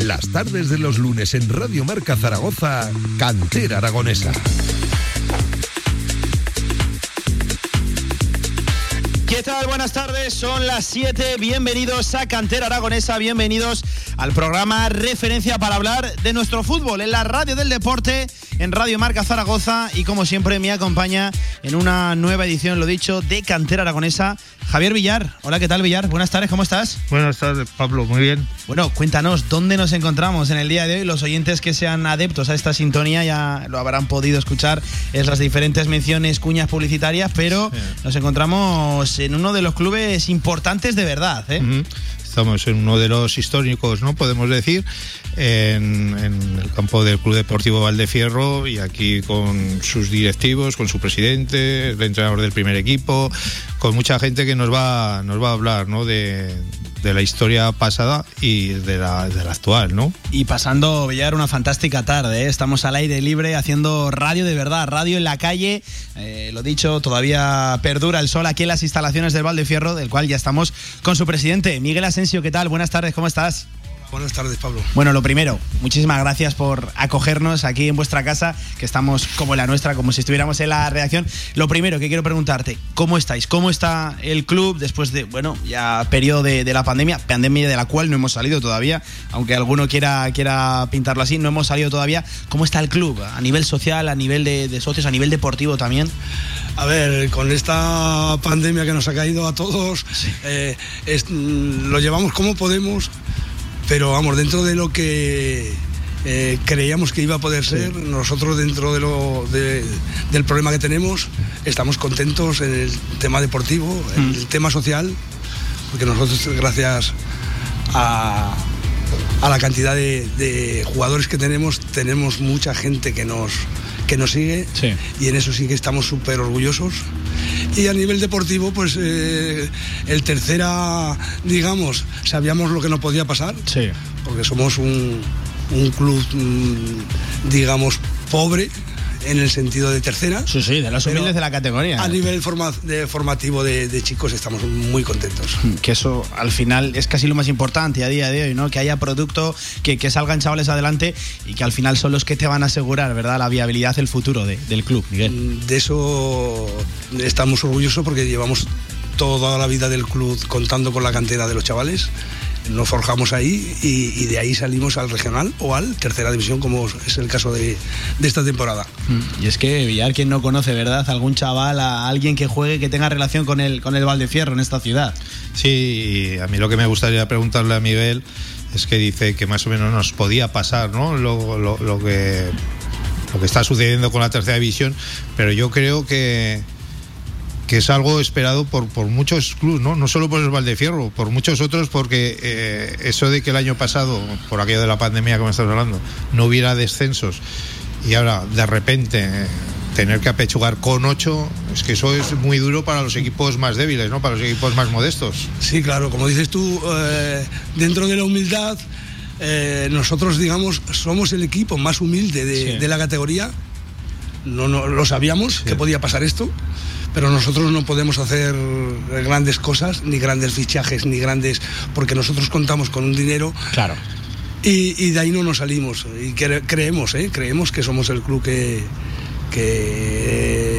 Las tardes de los lunes en Radio Marca Zaragoza, Cantera Aragonesa. ¿Qué tal? Buenas tardes, son las 7. Bienvenidos a Cantera Aragonesa, bienvenidos al programa Referencia para hablar de nuestro fútbol en la radio del deporte, en Radio Marca Zaragoza y como siempre me acompaña en una nueva edición, lo dicho, de Cantera Aragonesa, Javier Villar. Hola, ¿qué tal Villar? Buenas tardes, ¿cómo estás? Buenas tardes, Pablo, muy bien. Bueno, cuéntanos, ¿dónde nos encontramos en el día de hoy? Los oyentes que sean adeptos a esta sintonía ya lo habrán podido escuchar en las diferentes menciones, cuñas publicitarias, pero sí. nos encontramos en uno de los clubes importantes de verdad. ¿eh? Uh -huh. Estamos en uno de los históricos, ¿no? Podemos decir, en, en, el campo del Club Deportivo Valdefierro y aquí con sus directivos, con su presidente, el entrenador del primer equipo, con mucha gente que nos va, nos va a hablar, ¿no? De, de la historia pasada y de la, de actual, ¿no? Y pasando, Villar, una fantástica tarde. ¿eh? Estamos al aire libre haciendo radio de verdad, radio en la calle. Eh, lo dicho, todavía perdura el sol aquí en las instalaciones del Valdefierro, del cual ya estamos con su presidente, Miguel Asensio. ¿Qué tal? Buenas tardes, ¿cómo estás? Buenas tardes, Pablo. Bueno, lo primero, muchísimas gracias por acogernos aquí en vuestra casa, que estamos como en la nuestra, como si estuviéramos en la redacción. Lo primero que quiero preguntarte, ¿cómo estáis? ¿Cómo está el club después de, bueno, ya periodo de, de la pandemia, pandemia de la cual no hemos salido todavía, aunque alguno quiera, quiera pintarlo así, no hemos salido todavía. ¿Cómo está el club a nivel social, a nivel de, de socios, a nivel deportivo también? A ver, con esta pandemia que nos ha caído a todos, sí. eh, es, lo llevamos como podemos pero vamos, dentro de lo que eh, creíamos que iba a poder ser, nosotros dentro de lo, de, del problema que tenemos, estamos contentos en el tema deportivo, en mm. el tema social, porque nosotros gracias a, a la cantidad de, de, jugadores que tenemos, tenemos mucha gente que nos, que nos sigue sí. y en eso sí que estamos súper orgullosos. Y a nivel deportivo, pues eh, el tercera, digamos, sabíamos lo que no podía pasar, sí. porque somos un, un club, mm, digamos, pobre en el sentido de tercera. Sí, sí, de los humildes de la categoría. A nivel forma, de, formativo de, de, chicos estamos muy contentos. Que eso al final es casi lo más importante a día de hoy, ¿no? Que haya producto, que, que salgan chavales adelante y que al final son los que te van a asegurar, ¿verdad? La viabilidad, el futuro de, del club, Miguel. De eso estamos orgullosos porque llevamos toda la vida del club contando con la cantera de los chavales nos forjamos ahí y, y, de ahí salimos al regional o al tercera división, como es el caso de, de, esta temporada. Y es que Villar, quien no conoce, ¿verdad? Algún chaval, a alguien que juegue, que tenga relación con el, con el Valdefierro en esta ciudad. Sí, a mí lo que me gustaría preguntarle a Miguel es que dice que más o menos nos podía pasar, ¿no? Lo, lo, lo que, lo que está sucediendo con la tercera división, pero yo creo que que es algo esperado por, por muchos clubes, ¿no? no solo por el Valdefierro, por muchos otros, porque eh, eso de que el año pasado, por aquello de la pandemia que me estás hablando, no hubiera descensos y ahora de repente eh, tener que apechugar con ocho, es que eso es muy duro para los equipos más débiles, ¿no? para los equipos más modestos. Sí, claro, como dices tú, eh, dentro de la humildad, eh, nosotros, digamos, somos el equipo más humilde de, sí. de la categoría. No, no lo sabíamos sí. que podía pasar esto pero nosotros no podemos hacer grandes cosas, ni grandes fichajes, ni grandes, porque nosotros contamos con un dinero. Claro. Y, y de ahí no nos salimos. Y cre creemos, ¿eh? creemos que somos el club que, que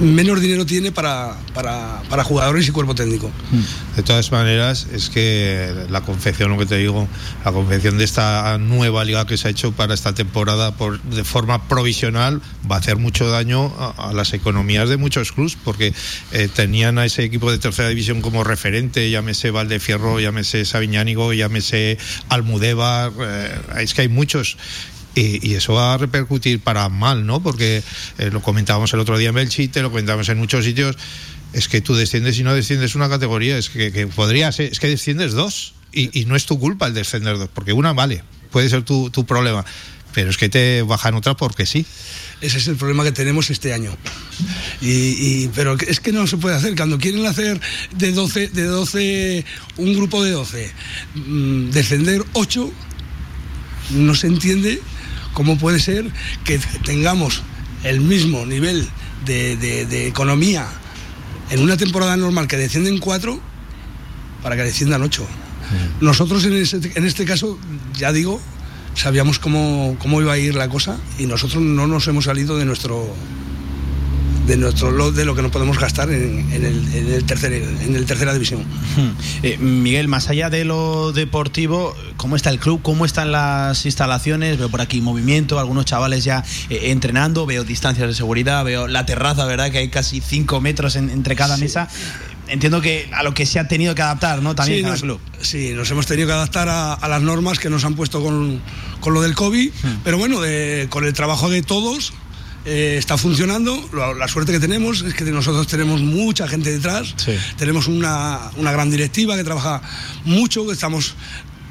menos dinero tiene para, para, para, jugadores y cuerpo técnico. De todas maneras, es que la confección, lo que te digo, la confección de esta nueva liga que se ha hecho para esta temporada por, de forma provisional va a hacer mucho daño a, a las economías de muchos clubes, porque eh, tenían a ese equipo de tercera división como referente, llámese Valdefierro, llámese Sabiñánigo, llámese Almudévar, eh, es que hay muchos y, eso va a repercutir para mal, ¿no? Porque eh, lo comentábamos el otro día en Belchite, lo comentábamos en muchos sitios, es que tú desciendes y no desciendes una categoría, es que, que podría ser, es que desciendes dos y, no es tu culpa el descender dos, porque una vale, puede ser tu, tu problema, pero es que te bajan otra porque sí. Ese es el problema que tenemos este año. Y, y, pero es que no se puede hacer. Cuando quieren hacer de 12, de 12 un grupo de 12, mmm, descender 8, no se entiende ¿Cómo puede ser que tengamos el mismo nivel de, de, de, economía en una temporada normal que descienden cuatro para que desciendan ocho. Nosotros en, en este caso, ya digo, sabíamos cómo, cómo iba a ir la cosa y nosotros no nos hemos salido de nuestro de nuestro lot de lo que nos podemos gastar en, el, en el tercer, en el tercera división. Eh, Miguel, más allá de lo deportivo, ¿cómo está el club? ¿Cómo están las instalaciones? Veo por aquí movimiento, algunos chavales ya eh, entrenando, veo distancias de seguridad, veo la terraza, ¿verdad? Que hay casi cinco metros entre cada mesa entiendo que a lo que se ha tenido que adaptar, ¿no? También sí, nos, club. Sí, nos hemos tenido que adaptar a, las normas que nos han puesto con, con lo del COVID, hmm. pero bueno, con el trabajo de todos. Eh, está funcionando. La, suerte que tenemos es que nosotros tenemos mucha gente detrás. Tenemos una, una, gran directiva que trabaja mucho, que estamos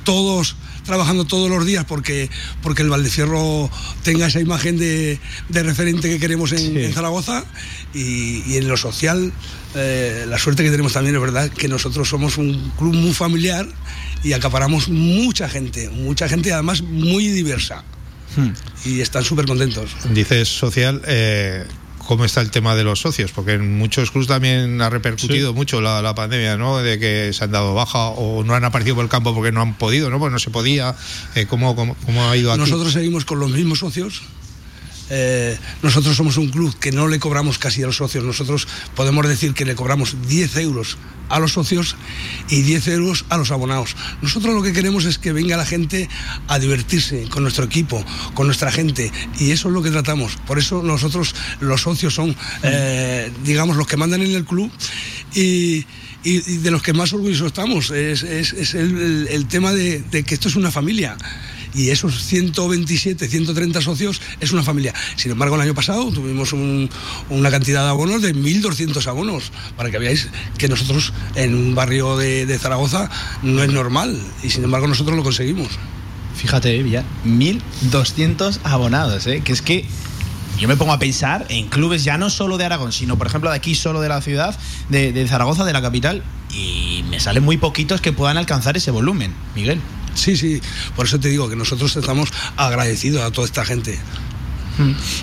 todos trabajando todos los días porque, porque el Valdecierro tenga esa imagen de, de referente que queremos en, Zaragoza y, y, en lo social eh, la suerte que tenemos también es verdad que nosotros somos un club muy familiar y acaparamos mucha gente, mucha gente además muy diversa. Hmm. Y están súper contentos. Dices social, eh, ¿cómo está el tema de los socios? Porque en muchos clubes también ha repercutido mucho la, pandemia, ¿no? De que se han dado baja o no han aparecido por el campo porque no han podido, ¿no? Pues no se podía. Eh, ¿cómo, cómo, ha ido aquí? Nosotros seguimos con los mismos socios eh, nosotros somos un club que no le cobramos casi a los socios. Nosotros podemos decir que le cobramos 10 euros a los socios y 10 euros a los abonados. Nosotros lo que queremos es que venga la gente a divertirse con nuestro equipo, con nuestra gente, y eso es lo que tratamos. Por eso nosotros, los socios, son, eh, digamos, los que mandan en el club y de los que más orgullosos estamos es, el, tema de, que esto es una familia y esos 127, 130 socios es una familia. Sin embargo, el año pasado tuvimos una cantidad de abonos de 1.200 abonos, para que veáis que nosotros en un barrio de, Zaragoza no es normal y sin embargo nosotros lo conseguimos. Fíjate, ya 1.200 abonados, ¿eh? que es que yo me pongo a pensar en clubes ya no solo de Aragón, sino por ejemplo de aquí solo de la ciudad, de Zaragoza, de la capital, y me salen muy poquitos que puedan alcanzar ese volumen, Miguel. Sí, sí, por eso te digo que nosotros estamos agradecidos a toda esta gente.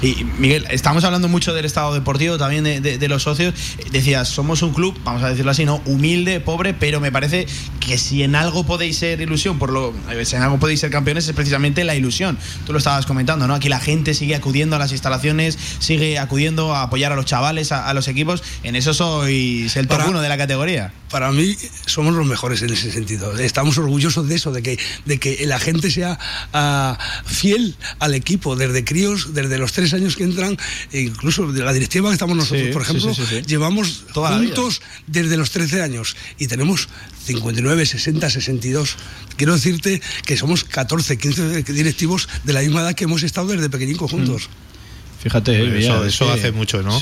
Y Miguel, estamos hablando mucho del estado deportivo, también de, los socios. Decías, somos un club, vamos a decirlo así, ¿no? Humilde, pobre, pero me parece que si en algo podéis ser ilusión, por lo, si en algo podéis ser campeones, es precisamente la ilusión. Tú lo estabas comentando, ¿no? Aquí la gente sigue acudiendo a las instalaciones, sigue acudiendo a apoyar a los chavales, a, los equipos. En eso sois el top uno de la categoría. Para mí somos los mejores en ese sentido. Estamos orgullosos de eso, de que, de que la gente sea ah, fiel al equipo, desde críos, desde los tres años que entran, e incluso de la directiva que estamos nosotros, por ejemplo, llevamos juntos desde los 13 años y tenemos 59, 60, 62. Quiero decirte que somos 14, 15 directivos de la misma edad que hemos estado desde pequeñitos juntos. Mm. Fíjate, eso, eso hace mucho, ¿no?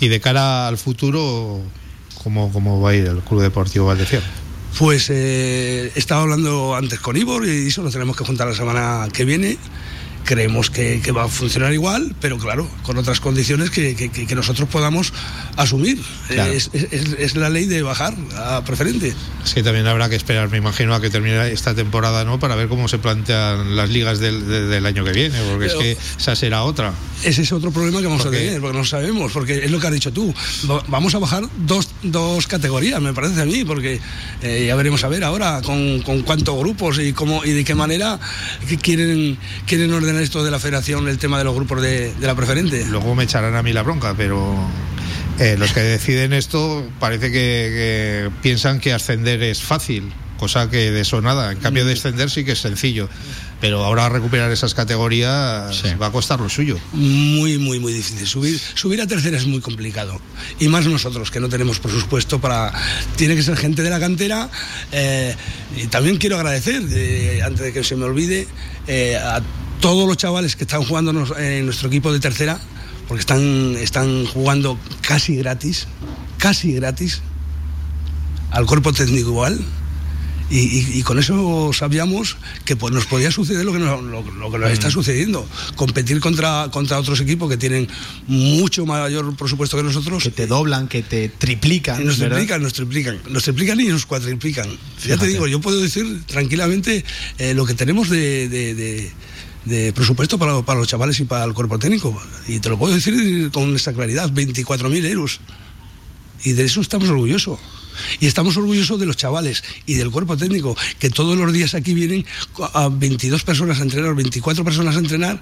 Y de cara al futuro, ¿cómo, cómo va a ir el Club Deportivo Valdecierro? Pues eh, he estado hablando antes con Ivor y eso lo tenemos que juntar la semana que viene creemos que, va a funcionar igual, pero claro, con otras condiciones que, nosotros podamos asumir. Es, la ley de bajar a preferente. Sí, también habrá que esperar, me imagino, a que termine esta temporada, ¿no? Para ver cómo se plantean las ligas del, año que viene, porque es que esa será otra. Ese es otro problema que vamos a tener, porque no sabemos, porque es lo que has dicho tú. Vamos a bajar dos, dos categorías, me parece a mí, porque eh, ya veremos a ver ahora con, con cuántos grupos y cómo y de qué manera quieren, quieren ordenar esto de la federación el tema de los grupos de, la preferente. Luego me echarán a mí la bronca, pero eh, los que deciden esto parece que, piensan que ascender es fácil, cosa que de eso nada. En cambio, mm. descender sí que es sencillo. Pero ahora recuperar esas categorías va a costar lo suyo. Muy, muy, muy difícil. Subir, subir a tercera es muy complicado. Y más nosotros, que no tenemos presupuesto para. Tiene que ser gente de la cantera. Eh, y también quiero agradecer, eh, antes de que se me olvide, a todos los chavales que están jugando en nuestro equipo de tercera, porque están, están jugando casi gratis, casi gratis, al cuerpo técnico igual. Y, con eso sabíamos que pues, nos podía suceder lo que nos, lo, que nos está mm. sucediendo. Competir contra, contra otros equipos que tienen mucho mayor presupuesto que nosotros. Que te doblan, que te triplican. Nos triplican, nos triplican. Nos triplican y nos cuatriplican. Ya te digo, yo puedo decir tranquilamente eh, lo que tenemos de de presupuesto para, para, los chavales y para el cuerpo técnico. Y te lo puedo decir con esta claridad, 24.000 euros. Y de eso estamos orgullosos. Y estamos orgullosos de los chavales y del cuerpo técnico, que todos los días aquí vienen a 22 personas a entrenar, 24 personas a entrenar,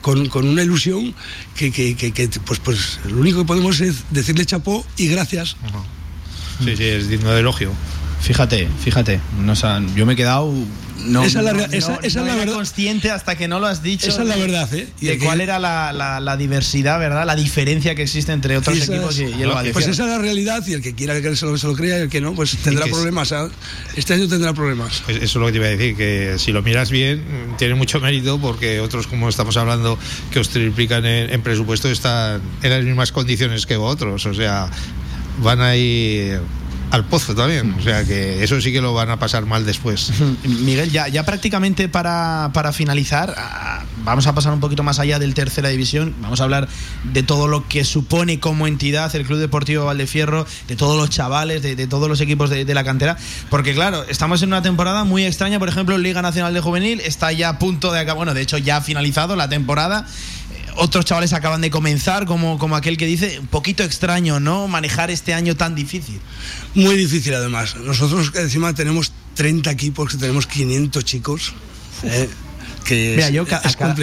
con, una ilusión que, pues, pues lo único que podemos es decirle chapó y gracias. Sí, sí, es digno de elogio. Fíjate, fíjate, no, yo me he quedado no, esa es la, esa, es la verdad. consciente hasta que no lo has dicho. Esa es la verdad, ¿eh? de cuál era la, diversidad, ¿verdad? La diferencia que existe entre otros equipos y, el Valencia. Pues esa es la realidad y el que quiera que se lo, se lo crea y el que no, pues tendrá problemas. Este año tendrá problemas. Pues eso es lo que te iba a decir, que si lo miras bien, tiene mucho mérito porque otros, como estamos hablando, que os triplican en, presupuesto, están en las mismas condiciones que vosotros. O sea, van a ir al pozo también. O sea que eso sí que lo van a pasar mal después. Miguel, ya, ya prácticamente para, para finalizar, vamos a pasar un poquito más allá del tercera división. Vamos a hablar de todo lo que supone como entidad el Club Deportivo Valdefierro, de todos los chavales, de, todos los equipos de, de, la cantera. Porque claro, estamos en una temporada muy extraña. Por ejemplo, Liga Nacional de Juvenil está ya a punto de acabar. Bueno, de hecho ya ha finalizado la temporada otros chavales acaban de comenzar, como, como aquel que dice, un poquito extraño, ¿no? Manejar este año tan difícil. Muy difícil, además. Nosotros encima tenemos 30 equipos, tenemos 500 chicos. Eh, que Mira, yo a,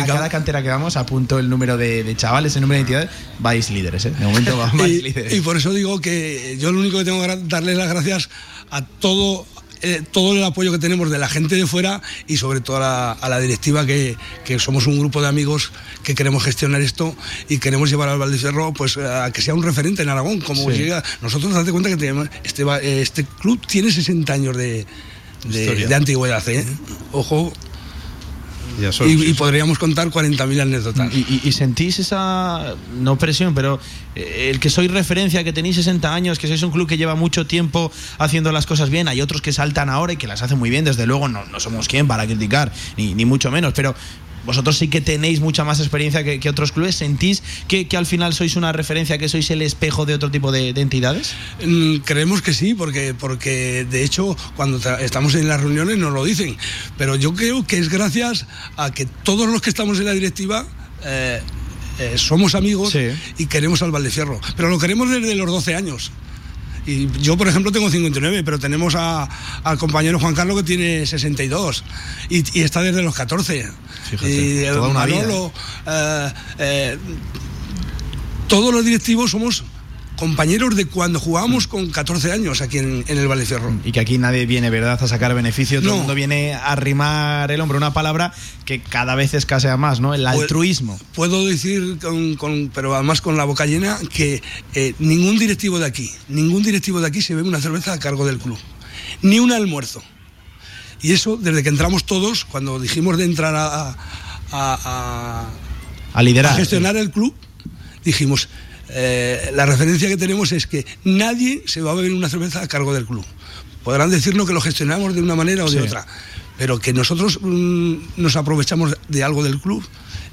cada, cantera que vamos apunto el número de, chavales, el número de entidades, vais líderes, ¿eh? De momento vais líderes. Y por eso digo que yo lo único que tengo que darle las gracias a todo eh, todo el apoyo que tenemos de la gente de fuera y sobre todo a la, directiva que, somos un grupo de amigos que queremos gestionar esto y queremos llevar al Valdecerro pues a que sea un referente en Aragón como llega. Nosotros date cuenta que este, este club tiene 60 años de, de, antigüedad ¿eh? ojo y, podríamos contar 40.000 anécdotas. ¿Y, sentís esa, no presión, pero eh, el que sois referencia, que tenéis 60 años, que sois un club que lleva mucho tiempo haciendo las cosas bien, hay otros que saltan ahora y que las hacen muy bien, desde luego no, no somos quien para criticar, ni, ni mucho menos, pero vosotros sí que tenéis mucha más experiencia que, otros clubes. ¿Sentís que, al final sois una referencia, que sois el espejo de otro tipo de, entidades? Mm, creemos que sí, porque, porque de hecho cuando estamos en las reuniones nos lo dicen. Pero yo creo que es gracias a que todos los que estamos en la directiva... Eh, eh, somos amigos y queremos al Valdefierro, pero lo queremos desde los 12 años. Y yo, por ejemplo, tengo 59, pero tenemos al compañero Juan Carlos que tiene 62 y, está desde los 14. y toda una Manolo, eh, eh, todos los directivos somos compañeros de cuando jugábamos con 14 años aquí en, el Vallecierro. Y que aquí nadie viene, ¿verdad?, a sacar beneficio, todo el mundo viene a arrimar el hombro, una palabra que cada vez escasea más, ¿no? El altruismo. Puedo decir, con, pero además con la boca llena, que eh, ningún directivo de aquí, ningún directivo de aquí se bebe una cerveza a cargo del club, ni un almuerzo. Y eso, desde que entramos todos, cuando dijimos de entrar a, a, a, liderar, a gestionar el club, dijimos, eh, la referencia que tenemos es que nadie se va a beber una cerveza a cargo del club. Podrán decirnos que lo gestionamos de una manera o de otra, pero que nosotros mm, nos aprovechamos de algo del club,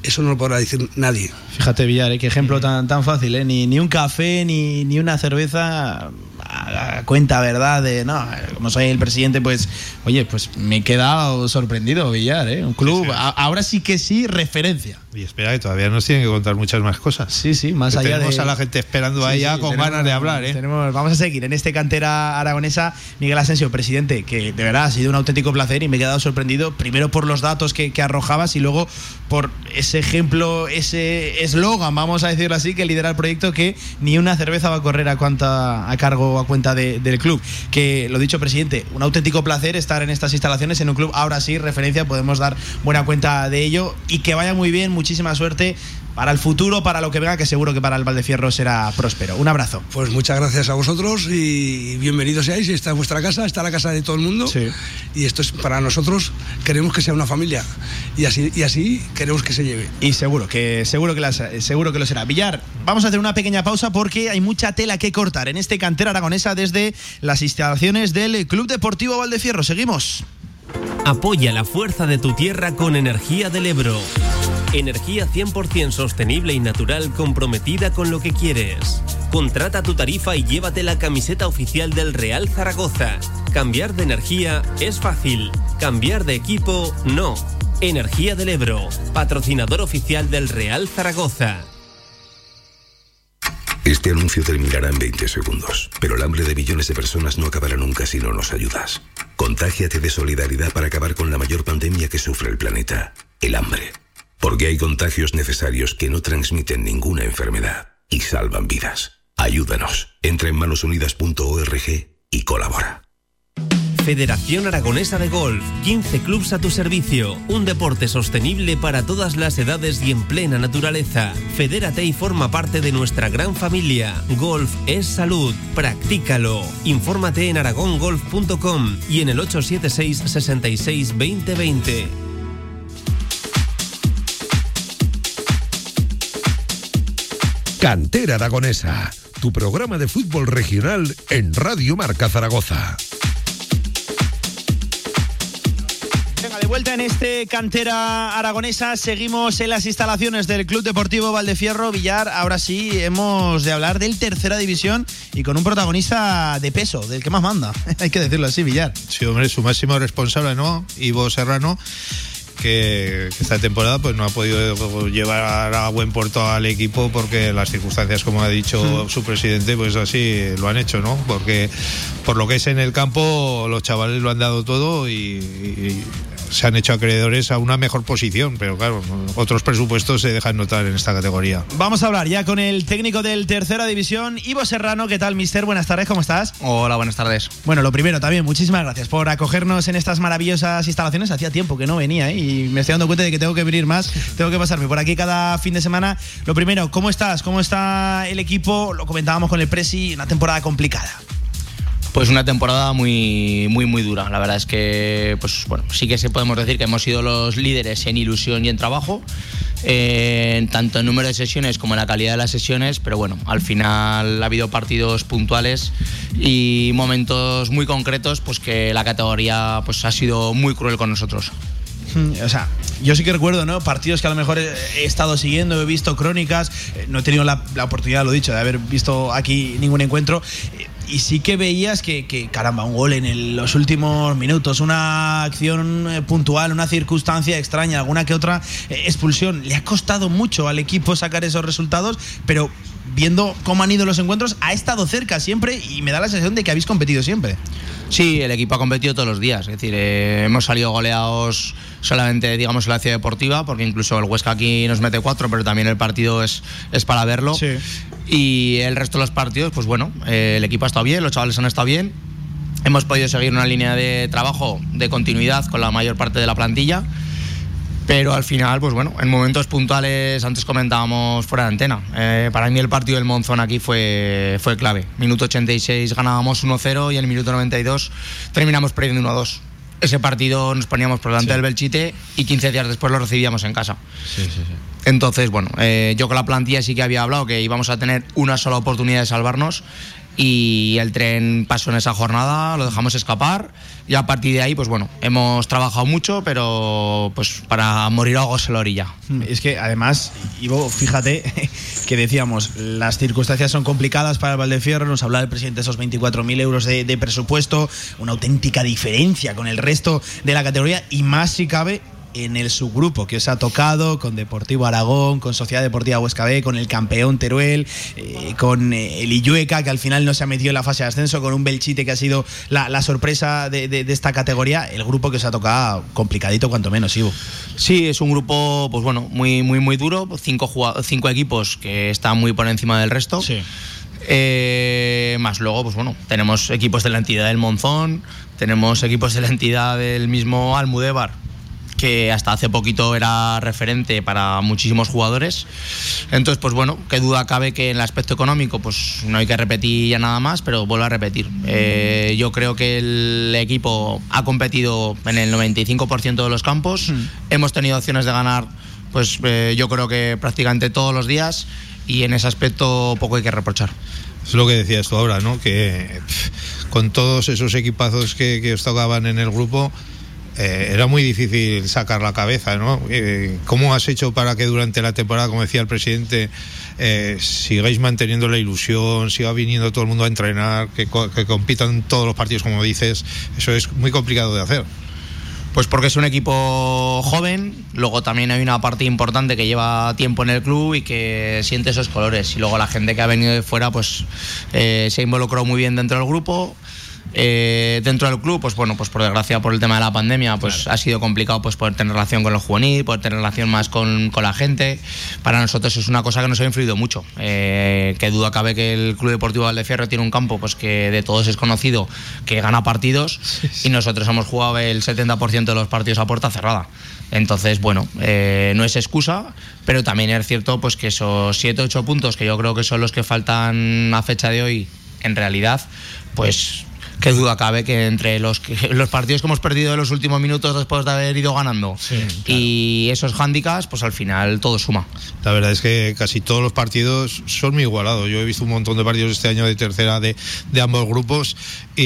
eso no lo podrá decir nadie. Fíjate, Villar, ¿eh? qué ejemplo tan, tan fácil, ¿eh? ni, ni un café, ni, ni una cerveza a cuenta, ¿verdad? De, no, como soy el presidente, pues, oye, pues me he quedado sorprendido, Villar, ¿eh? Un club, ahora sí que sí, referencia. Y espera, que todavía nos tienen que contar muchas más cosas. Sí, sí, más allá tenemos a la gente esperando ahí ya con ganas de hablar, ¿eh? vamos a seguir en este cantera aragonesa. Miguel Asensio, presidente, que de verdad ha sido un auténtico placer y me he quedado sorprendido, primero por los datos que, arrojabas y luego por ese ejemplo, ese eslogan, vamos a decirlo así, que lidera el proyecto que ni una cerveza va a correr a cuenta a cargo a cuenta del club. Que lo dicho, presidente, un auténtico placer estar en estas instalaciones en un club. Ahora sí, referencia, podemos dar buena cuenta de ello y que vaya muy bien muchísima suerte para el futuro, para lo que venga, que seguro que para el Valdefierro será próspero. Un abrazo. Pues muchas gracias a vosotros y bienvenidos seáis. Esta es vuestra casa, está la casa de todo el mundo. Y esto es para nosotros, queremos que sea una familia. Y así, y así queremos que se lleve. Y seguro que, seguro, que seguro que lo será. Villar, vamos a hacer una pequeña pausa porque hay mucha tela que cortar en este cantera aragonesa desde las instalaciones del Club Deportivo Valdefierro. Seguimos. Apoya la fuerza de tu tierra con energía del Ebro. Energía 100% sostenible y natural comprometida con lo que quieres. Contrata tu tarifa y llévate la camiseta oficial del Real Zaragoza. Cambiar de energía es fácil. Cambiar de equipo no. Energía del Ebro, patrocinador oficial del Real Zaragoza. Este anuncio terminará en 20 segundos, pero el hambre de millones de personas no acabará nunca si no nos ayudas. Contágiate de solidaridad para acabar con la mayor pandemia que sufre el planeta, el hambre. Porque hay contagios necesarios que no transmiten ninguna enfermedad y salvan vidas. Ayúdanos. Entra en manosunidas.org y colabora. Federación Aragonesa de Golf, 15 clubs a tu servicio, un deporte sostenible para todas las edades y en plena naturaleza. Fedérate y forma parte de nuestra gran familia. Golf es salud, practícalo. Infórmate en aragongolf.com y en el 876 66 2020. Cantera Aragonesa, tu programa de fútbol regional en Radio Marca Zaragoza. De vuelta en este cantera aragonesa, seguimos en las instalaciones del Club Deportivo Valdefierro Villar. Ahora sí, hemos de hablar del tercera división y con un protagonista de peso, del que más manda. Hay que decirlo así, Villar. Sí, hombre, su máximo responsable, ¿no? Ivo Serrano. Que, que esta temporada pues no ha podido llevar a buen puerto al equipo porque las circunstancias como ha dicho su presidente pues así lo han hecho no porque por lo que es en el campo los chavales lo han dado todo y, y se han hecho acreedores a una mejor posición, pero claro, otros presupuestos se dejan notar en esta categoría. Vamos a hablar ya con el técnico del tercera división, Ivo Serrano. ¿Qué tal, mister? Buenas tardes, ¿cómo estás? Hola, buenas tardes. Bueno, lo primero también, muchísimas gracias por acogernos en estas maravillosas instalaciones. Hacía tiempo que no venía ¿eh? y me estoy dando cuenta de que tengo que venir más, tengo que pasarme por aquí cada fin de semana. Lo primero, ¿cómo estás? ¿Cómo está el equipo? Lo comentábamos con el Presi, una temporada complicada. Pues una temporada muy, muy, muy dura. La verdad es que, pues bueno, sí que se podemos decir que hemos sido los líderes en ilusión y en trabajo, eh, tanto en número de sesiones como en la calidad de las sesiones, pero bueno, al final ha habido partidos puntuales y momentos muy concretos, pues que la categoría pues ha sido muy cruel con nosotros. O sea, yo sí que recuerdo, ¿no? Partidos que a lo mejor he estado siguiendo, he visto crónicas, eh, no he tenido la, la oportunidad, lo dicho, de haber visto aquí ningún encuentro y sí que veías que, que caramba, un gol en el, los últimos minutos, una acción eh, puntual, una circunstancia extraña, alguna que otra eh, expulsión. Le ha costado mucho al equipo sacar esos resultados, pero viendo cómo han ido los encuentros, ha estado cerca siempre y me da la sensación de que habéis competido siempre. Sí, el equipo ha competido todos los días. Es decir, eh, hemos salido goleados solamente, digamos, en la ciudad deportiva, porque incluso el Huesca aquí nos mete cuatro, pero también el partido es, es para verlo. Sí. Y el resto de los partidos, pues bueno, eh, el equipo ha estado bien, los chavales han estado bien. Hemos podido seguir una línea de trabajo de continuidad con la mayor parte de la plantilla. Pero al final, pues bueno, en momentos puntuales, antes comentábamos fuera de antena. Eh, para mí el partido del Monzón aquí fue, fue clave. Minuto 86 ganábamos 1-0 y en el minuto 92 terminamos perdiendo 1-2. Ese partido nos poníamos por delante Sí. del Belchite y 15 días después lo recibíamos en casa. Sí, sí, sí. Entonces, bueno, eh, yo con la plantilla sí que había hablado que íbamos a tener una sola oportunidad de salvarnos y el tren pasó en esa jornada, lo dejamos escapar y a partir de ahí, pues bueno, hemos trabajado mucho, pero pues para morir ahogados en la orilla. Es que además, Ivo, fíjate que decíamos, las circunstancias son complicadas para el Valdefierro, nos hablaba el presidente de esos 24.000 euros de presupuesto, una auténtica diferencia con el resto de la categoría y más si cabe en el subgrupo que os ha tocado con Deportivo Aragón, con Sociedad Deportiva Huesca B, con el campeón Teruel, eh, con eh, el Illueca que al final no se ha metido en la fase de ascenso, con un Belchite que ha sido la, la sorpresa de, de- de esta categoría, el grupo que os ha tocado complicadito cuanto menos, Ivo. Sí, es un grupo, pues bueno, muy, muy, muy duro, cinco, cinco equipos que están muy por encima del resto. Eh, más luego, pues bueno, tenemos equipos de la entidad del Monzón, tenemos equipos de la entidad del mismo Almudévar, que hasta hace poquito era referente para muchísimos jugadores. Entonces, pues bueno, qué duda cabe que en el aspecto económico, pues no hay que repetir ya nada más, pero vuelvo a repetir. Eh, yo creo que el equipo ha competido en el 95% de los campos, hemos tenido opciones de ganar, pues eh, yo creo que prácticamente todos los días, y en ese aspecto poco hay que reprochar. Es lo que decías tú ahora, ¿no? Que pff, con todos esos equipazos que, que os tocaban en el grupo, eh, era muy difícil sacar la cabeza, ¿no? Eh, ¿Cómo has hecho para que durante la temporada, como decía el presidente, eh, sigáis manteniendo la ilusión, siga viniendo todo el mundo a entrenar, que, que compitan todos los partidos, como dices? Eso es muy complicado de hacer. Pues porque es un equipo joven, luego también hay una parte importante que lleva tiempo en el club y que siente esos colores. Y luego la gente que ha venido de fuera, pues eh, se ha involucrado muy bien dentro del grupo. Eh, dentro del club, pues bueno, pues por desgracia por el tema de la pandemia, pues ha sido complicado pues poder tener relación con los juveniles, poder tener relación más con, con, la gente. Para nosotros es una cosa que nos ha influido mucho. Eh, que duda cabe que el Club Deportivo Valdefierro tiene un campo pues que de todos es conocido, que gana partidos sí, sí. y nosotros hemos jugado el 70% de los partidos a puerta cerrada. Entonces, bueno, eh, no es excusa, pero también es cierto pues que esos 7-8 puntos que yo creo que son los que faltan a fecha de hoy, en realidad, pues qué duda cabe que entre los, los partidos que hemos perdido en los últimos minutos después de haber ido ganando sí, claro. y esos hándicaps, pues al final todo suma. La verdad es que casi todos los partidos son muy igualados. Yo he visto un montón de partidos este año de tercera de, de ambos grupos y,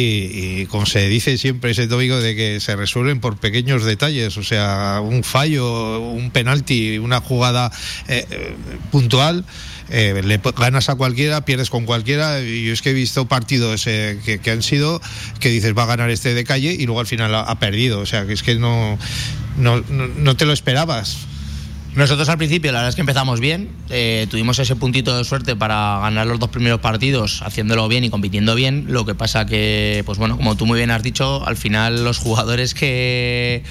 y, como se dice siempre ese tópico de que se resuelven por pequeños detalles, o sea, un fallo, un penalti, una jugada eh, eh, puntual eh, le ganas a cualquiera, pierdes con cualquiera. Y yo es que he visto partidos eh, que, que, han sido que dices va a ganar este de calle y luego al final ha, ha perdido. O sea, que es que no, no, no, te lo esperabas. Nosotros al principio, la verdad es que empezamos bien, eh, tuvimos ese puntito de suerte para ganar los dos primeros partidos, haciéndolo bien y compitiendo bien. Lo que pasa que, pues bueno, como tú muy bien has dicho, al final los jugadores que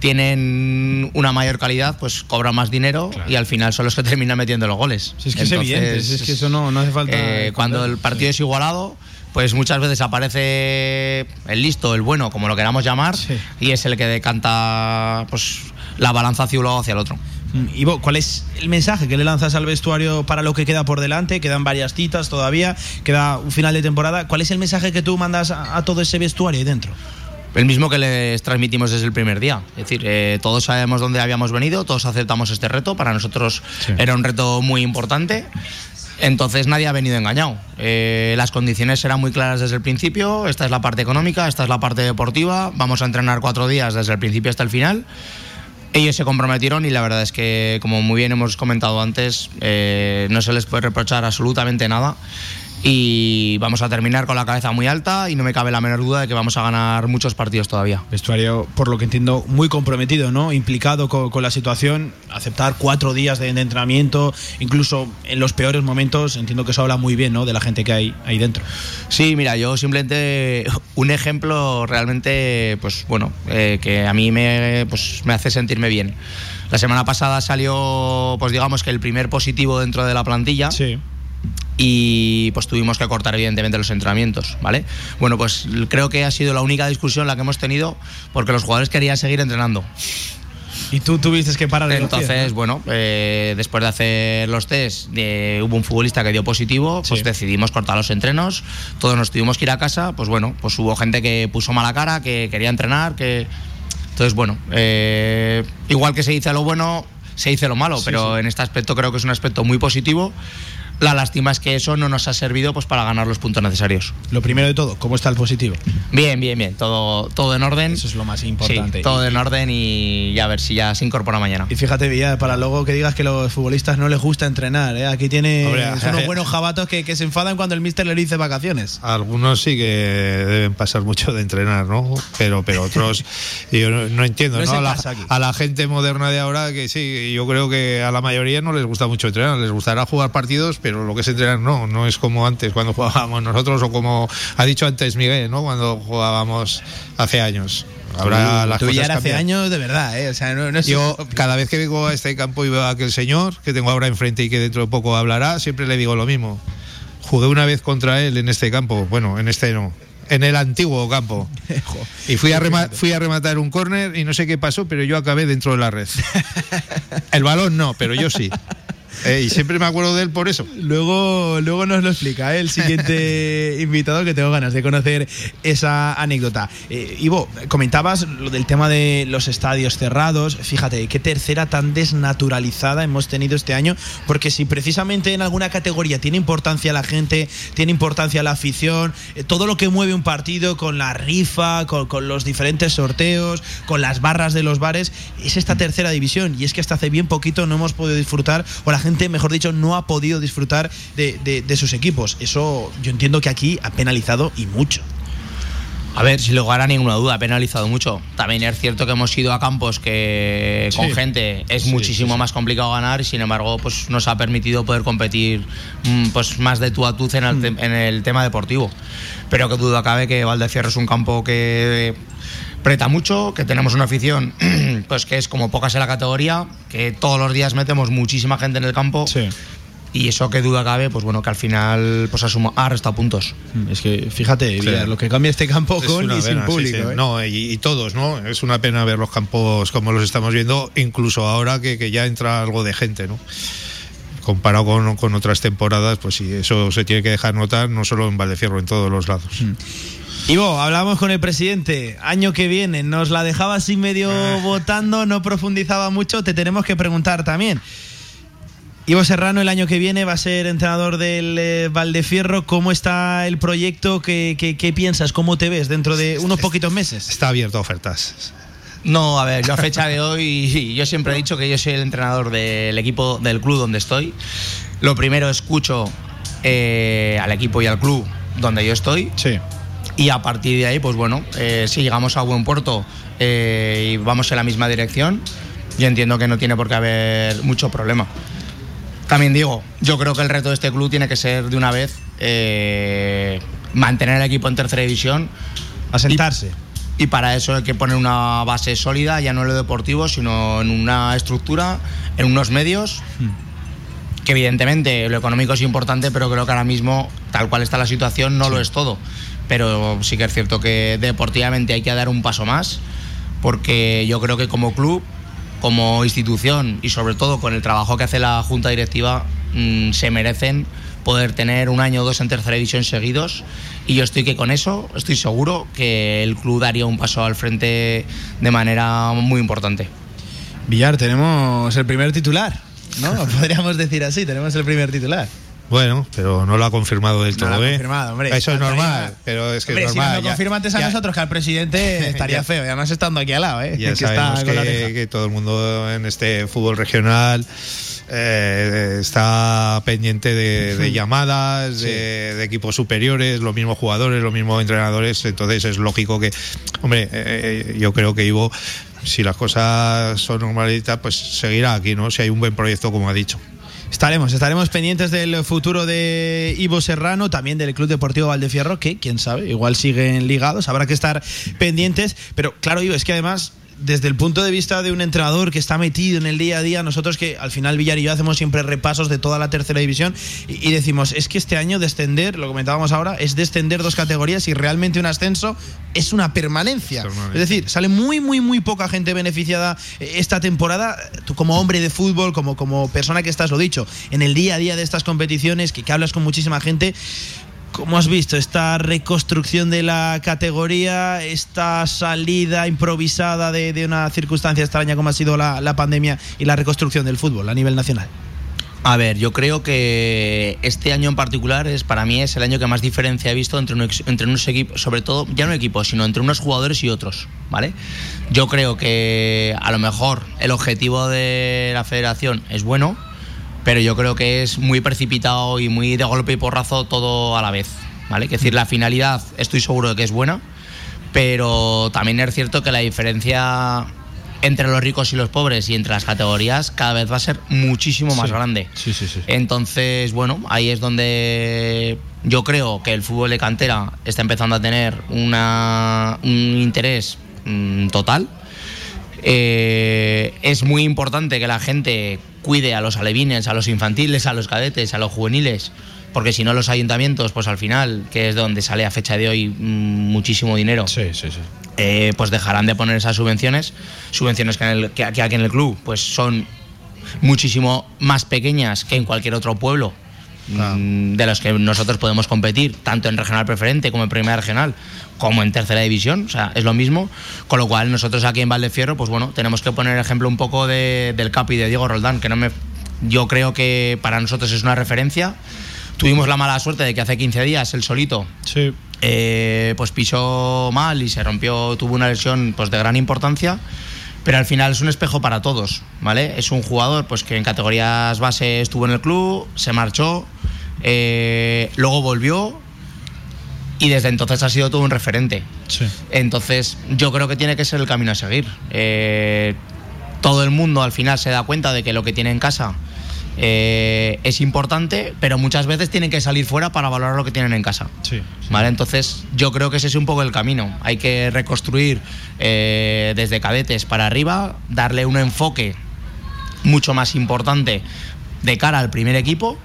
tienen una mayor calidad, pues cobran más dinero claro. y al final son los que terminan metiendo los goles. Si es que Entonces, es evidente, si es que eso no, no hace falta. Eh, cuando el partido sí. es igualado pues muchas veces aparece el listo, el bueno, como lo queramos llamar, sí. y es el que decanta pues, la balanza hacia un lado hacia el otro. Mm, Ivo, ¿cuál es el mensaje que le lanzas al vestuario para lo que queda por delante? Quedan varias citas todavía, queda un final de temporada. ¿Cuál es el mensaje que tú mandas a, a todo ese vestuario ahí dentro? El mismo que les transmitimos desde el primer día. Es decir, eh, todos sabemos dónde habíamos venido, todos aceptamos este reto. Para nosotros sí. era un reto muy importante. Entonces nadie ha venido engañado. Eh, las condiciones eran muy claras desde el principio. Esta es la parte económica, esta es la parte deportiva. Vamos a entrenar cuatro días desde el principio hasta el final. Ellos se comprometieron y la verdad es que, como muy bien hemos comentado antes, eh, no se les puede reprochar absolutamente nada y vamos a terminar con la cabeza muy alta y no me cabe la menor duda de que vamos a ganar muchos partidos todavía. Vestuario, por lo que entiendo, muy comprometido, ¿no? Implicado con, con la situación, aceptar cuatro días de, de, entrenamiento, incluso en los peores momentos, entiendo que eso habla muy bien, ¿no? De la gente que hay ahí dentro. Sí, mira, yo simplemente un ejemplo realmente, pues bueno, eh, que a mí me, pues, me hace sentirme bien. La semana pasada salió, pues digamos que el primer positivo dentro de la plantilla. Sí y pues tuvimos que cortar evidentemente los entrenamientos, ¿vale? Bueno, pues creo que ha sido la única discusión la que hemos tenido porque los jugadores querían seguir entrenando. Y tú tuviste que parar de Entonces, pies, ¿no? bueno, eh, después de hacer los test, eh, hubo un futbolista que dio positivo, pues sí. decidimos cortar los entrenos, todos nos tuvimos que ir a casa, pues bueno, pues hubo gente que puso mala cara, que quería entrenar, que... Entonces, bueno, eh, igual que se dice lo bueno, se dice lo malo, sí, pero sí. en este aspecto creo que es un aspecto muy positivo la lástima es que eso no nos ha servido pues para ganar los puntos necesarios. Lo primero de todo, ¿cómo está el positivo? Bien, bien, bien, todo, todo en orden. Eso es lo más importante. Sí, todo en orden y a ver si ya se incorpora mañana. Y fíjate, Villa, para luego que digas que los futbolistas no les gusta entrenar, ¿eh? aquí tiene Hombre, unos eh, buenos jabatos que, que, se enfadan cuando el míster le dice vacaciones. Algunos sí que deben pasar mucho de entrenar, ¿no? Pero, pero otros, yo no, no entiendo, ¿no? ¿no? A, la, a la gente moderna de ahora que sí, yo creo que a la mayoría no les gusta mucho entrenar, les gustará jugar partidos, pero lo que es entrenar no, no es como antes cuando jugábamos nosotros o como ha dicho antes Miguel, ¿no? Cuando jugábamos hace años. Ahora las tú cosas ya era hace años de verdad, ¿eh? O sea, no, no es Yo, cada vez que vengo a este campo y veo a aquel señor que tengo ahora enfrente y que dentro de poco hablará, siempre le digo lo mismo. Jugué una vez contra él en este campo, bueno, en este no, en el antiguo campo. Y fui a, fui a rematar un córner y no sé qué pasó, pero yo acabé dentro de la red. El balón no, pero yo sí. Eh, y siempre me acuerdo de él por eso. Luego, luego nos lo explica ¿eh? el siguiente invitado que tengo ganas de conocer esa anécdota. Eh, Ivo, comentabas lo del tema de los estadios cerrados. Fíjate, qué tercera tan desnaturalizada hemos tenido este año. Porque si precisamente en alguna categoría tiene importancia la gente, tiene importancia la afición, eh, todo lo que mueve un partido con la rifa, con, con los diferentes sorteos, con las barras de los bares, es esta tercera división. Y es que hasta hace bien poquito no hemos podido disfrutar, o la gente, mejor dicho, no ha podido disfrutar de, de, de, sus equipos. Eso yo entiendo que aquí ha penalizado y mucho. A ver, sin lugar a ninguna duda, ha penalizado mucho. También es cierto que hemos ido a campos que con gente es muchísimo más complicado ganar y sin embargo pues nos ha permitido poder competir mm, pues más de tú a tú en el, Mm. en el tema deportivo. Pero que duda cabe que Valdecierro es un campo que preta mucho, que tenemos una afición pues que es como pocas en la categoría, que todos los días metemos muchísima gente en el campo. Y eso que duda cabe, pues bueno, que al final pues ha, suma- ha restado puntos. Es que fíjate, lo que cambia este campo Es con y sin sí, público. sí. ¿eh? No, y, y todos, ¿no? Es una pena ver los campos como los estamos viendo, incluso ahora que, que ya entra algo de gente, ¿no? Comparado con, con otras temporadas, pues sí, eso se tiene que dejar notar, no solo en Valdefierro, en todos los lados. Mm. Ivo, hablamos con el presidente. Año que viene, nos la dejaba así medio Eh. votando, no profundizaba mucho. Te tenemos que preguntar también. Ivo Serrano el año que viene va a ser entrenador del eh, Valdefierro. ¿Cómo está el proyecto? ¿Qué, qué, qué piensas? ¿Cómo te ves dentro de unos poquitos meses? Está abierto a ofertas. No, a ver, yo a fecha de hoy, yo siempre he dicho que yo soy el entrenador del equipo, del club donde estoy. Lo primero escucho eh, al equipo y al club donde yo estoy. Sí. Y a partir de ahí, pues bueno, eh, si llegamos a buen puerto eh, y vamos en la misma dirección, yo entiendo que no tiene por qué haber mucho problema. También digo, yo creo que el reto de este club tiene que ser de una vez eh, mantener el equipo en tercera división. Asentarse. Y, y para eso hay que poner una base sólida, ya no en lo deportivo, sino en una estructura, en unos medios. Que evidentemente lo económico es importante, pero creo que ahora mismo, tal cual está la situación, no lo es todo. Pero sí que es cierto que deportivamente hay que dar un paso más, porque yo creo que como club como institución y sobre todo con el trabajo que hace la Junta Directiva, mm, se merecen poder tener un año o dos en tercera división seguidos. Y yo estoy que con eso, estoy seguro que el club daría un paso al frente de manera muy importante. Villar, tenemos el primer titular, ¿no? Podríamos decir así, tenemos el primer titular. Bueno, pero no lo ha confirmado del No todo, lo ha ¿eh? confirmado, hombre. Eso es normal, pero es que Hombre, es si normal. nos lo ya- confirma antes a ya- nosotros que al presidente estaría Ya- feo, y además estando aquí al lado, ¿eh? Ya Que sabemos que, todo el mundo en este fútbol regional eh, está pendiente de, de llamadas, de, de equipos superiores, los mismos jugadores, los mismos entrenadores. Entonces es lógico que, hombre, eh, yo creo que Ivo, si las cosas son normalitas, pues seguirá aquí, ¿no? Si hay un buen proyecto, como ha dicho. Estaremos, estaremos pendientes del futuro de Ivo Serrano, también del Club Deportivo Valdefierro, que quién sabe, igual siguen ligados, habrá que estar pendientes. Pero claro, Ivo, es que además, desde el punto de vista de un entrenador que está metido en el día a día, nosotros que al final Villar y yo hacemos siempre repasos de toda la tercera división y, y decimos, es que este año descender, lo comentábamos ahora, es descender dos categorías y realmente un ascenso es una permanencia. Permanencia. Es decir, sale muy, muy, muy poca gente beneficiada eh, esta temporada. Tú como hombre de fútbol, como, como persona que estás, lo dicho, en el día a día de estas competiciones, que, que hablas con muchísima gente, ¿cómo has visto esta reconstrucción de la categoría, esta salida improvisada de, de una circunstancia extraña como ha sido la, la pandemia y la reconstrucción del fútbol a nivel nacional? A ver, yo creo que este año en particular es para mí es el año que más diferencia he visto entre, entre unos equipos, sobre todo ya no equipos, sino entre unos jugadores y otros, ¿vale? Yo creo que a lo mejor el objetivo de la federación es bueno, pero yo creo que es muy precipitado y muy de golpe y porrazo todo a la vez, ¿vale? Es decir, la finalidad estoy seguro de que es buena, pero también es cierto que la diferencia entre los ricos y los pobres y entre las categorías cada vez va a ser muchísimo más grande. Sí, sí, sí. Entonces, bueno, ahí es donde yo creo que el fútbol de cantera está empezando a tener una, un interés mm, total. Eh, es muy importante que la gente cuide a los alevines, a los infantiles, a los cadetes, a los juveniles, porque si no los ayuntamientos, pues al final, que es donde sale a fecha de hoy mm, muchísimo dinero, Sí, sí, sí. eh, pues dejarán de poner esas subvenciones, subvenciones que, en el- que- que aquí en el club pues son muchísimo más pequeñas que en cualquier otro pueblo mm, de los que nosotros podemos competir, tanto en regional preferente como en primera regional, como en tercera división, o sea, es lo mismo, con lo cual nosotros aquí en Valdefierro, pues bueno, tenemos que poner ejemplo un poco de- del Capi de Diego Roldán, que no me yo creo que para nosotros es una referencia. Tuvimos la mala suerte de que hace 15 días el solito Sí. eh, pues pisó mal y se rompió, tuvo una lesión pues de gran importancia, pero al final es un espejo para todos, ¿vale? Es un jugador pues que en categorías base estuvo en el club, se marchó, eh, luego volvió y desde entonces ha sido todo un referente. Entonces, yo creo que tiene que ser el camino a seguir. Eh, todo el mundo al final se da cuenta de que lo que tiene en casa eh, es importante, pero muchas veces tienen que salir fuera para valorar lo que tienen en casa. ¿Vale? Entonces, yo creo que ese es un poco el camino. Hay que reconstruir eh, desde cadetes para arriba, darle un enfoque mucho más importante de cara al primer equipo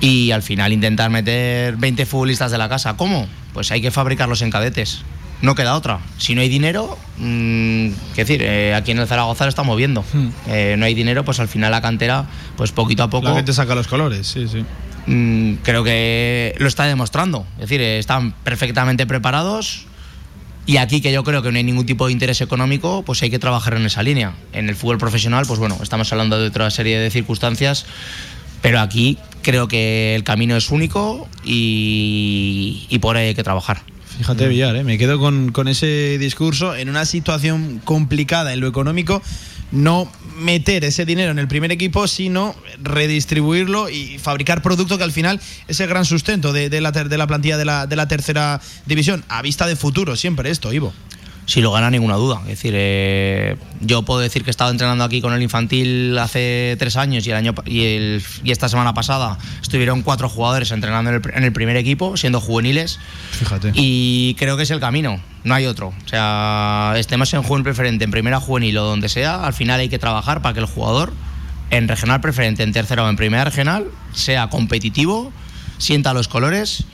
y al final intentar meter 20 futbolistas de la casa. ¿Cómo? Pues hay que fabricarlos en cadetes. No queda otra. Si no hay dinero, mmm, decir, eh, aquí en el Zaragoza lo estamos viendo. Hmm. Eh, no hay dinero, pues al final la cantera, pues poquito a poco. La gente saca los colores, sí, sí. Mmm, creo que lo está demostrando. Es decir, eh, están perfectamente preparados. Y aquí que yo creo que no hay ningún tipo de interés económico, pues hay que trabajar en esa línea. En el fútbol profesional, pues bueno, estamos hablando de otra serie de circunstancias, pero aquí creo que el camino es único y, y por ahí hay que trabajar. Fíjate, Villar, ¿eh? me quedo con, con ese discurso en una situación complicada en lo económico no meter ese dinero en el primer equipo, sino redistribuirlo y fabricar producto que al final es el gran sustento de, de, la, de la, plantilla de la, de la tercera división. A vista de futuro, siempre esto, Ivo si lo gana ninguna duda. Es decir, eh, yo puedo decir que he estado entrenando aquí con el infantil hace tres años y el año y, el, y esta semana pasada estuvieron cuatro jugadores entrenando en el, en el, primer equipo, siendo juveniles. Fíjate. Y creo que es el camino, no hay otro. O sea, estemos en juvenil preferente, en primera juvenil o donde sea, al final hay que trabajar para que el jugador en regional preferente, en tercera o en primera regional, sea competitivo, sienta los colores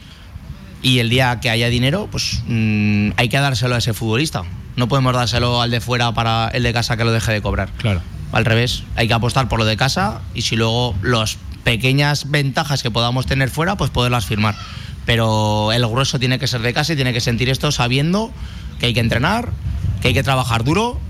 y el día que haya dinero, pues mmm, hay que dárselo a ese futbolista. No podemos dárselo al de fuera para el de casa que lo deje de cobrar. Claro. Al revés, hay que apostar por lo de casa y si luego las pequeñas ventajas que podamos tener fuera, pues poderlas firmar. Pero el grueso tiene que ser de casa y tiene que sentir esto sabiendo que hay que entrenar, que hay que trabajar duro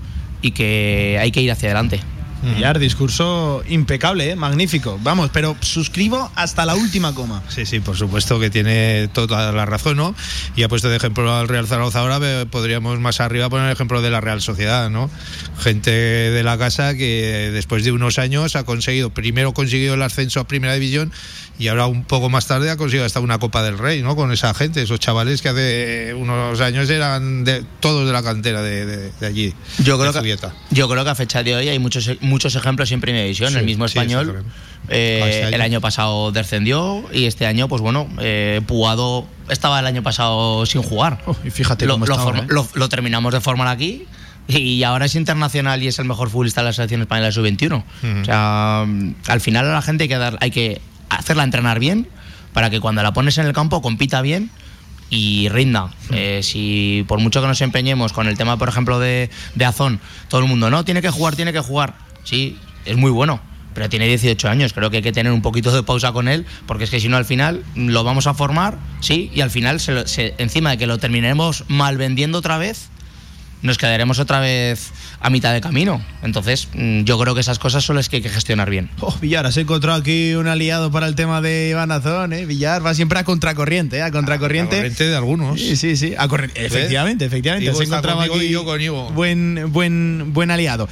y que hay que ir hacia adelante. Villar, discurso impecable, ¿eh? magnífico. Vamos, pero suscribo hasta la última coma. Sí, sí, por supuesto que tiene toda la razón, ¿no? Y ha puesto de ejemplo al Real Zaragoza ahora, podríamos más arriba poner el ejemplo de la Real Sociedad, ¿no? Gente de la casa que después de unos años ha conseguido, primero consiguió el ascenso a Primera División y ahora un poco más tarde ha conseguido hasta una Copa del Rey, ¿no? Con esa gente, esos chavales que hace unos años eran de, todos de la cantera de, de, de allí. Yo creo, que, yo creo que a fecha de hoy hay muchos, muchos ejemplos en Primera División. Sí, el mismo español, sí, eh, el año pasado descendió y este año, pues bueno, eh, Puado estaba el año pasado sin jugar. Oh, y fíjate lo, cómo lo, ¿eh? lo, lo terminamos de formar aquí y ahora es internacional y es el mejor futbolista de la selección española de sub-21. Uh -huh. O sea, al final a la gente hay que, dar, hay que hacerla entrenar bien para que cuando la pones en el campo compita bien y rinda. Eh, si por mucho que nos empeñemos con el tema, por ejemplo, de, de Azón, todo el mundo, no, tiene que jugar, tiene que jugar. Sí, es muy bueno, pero tiene 18 años. Creo que hay que tener un poquito de pausa con él, porque es que si no, al final lo vamos a formar, sí, y al final, se, se, encima de que lo terminemos mal vendiendo otra vez, nos quedaremos otra vez a mitad de camino. Entonces, mm, yo creo que esas cosas son las que hay que gestionar bien. Oh, Villar, has encontrado aquí un aliado para el tema de Iván Azón, ¿eh? Villar va siempre a contracorriente, ¿eh? A contracorriente. A corriente de algunos. Sí, sí, sí. A corriente. Efectivamente, efectivamente. Ivo has encontrado aquí y yo con Ivo. Buen, buen, buen aliado.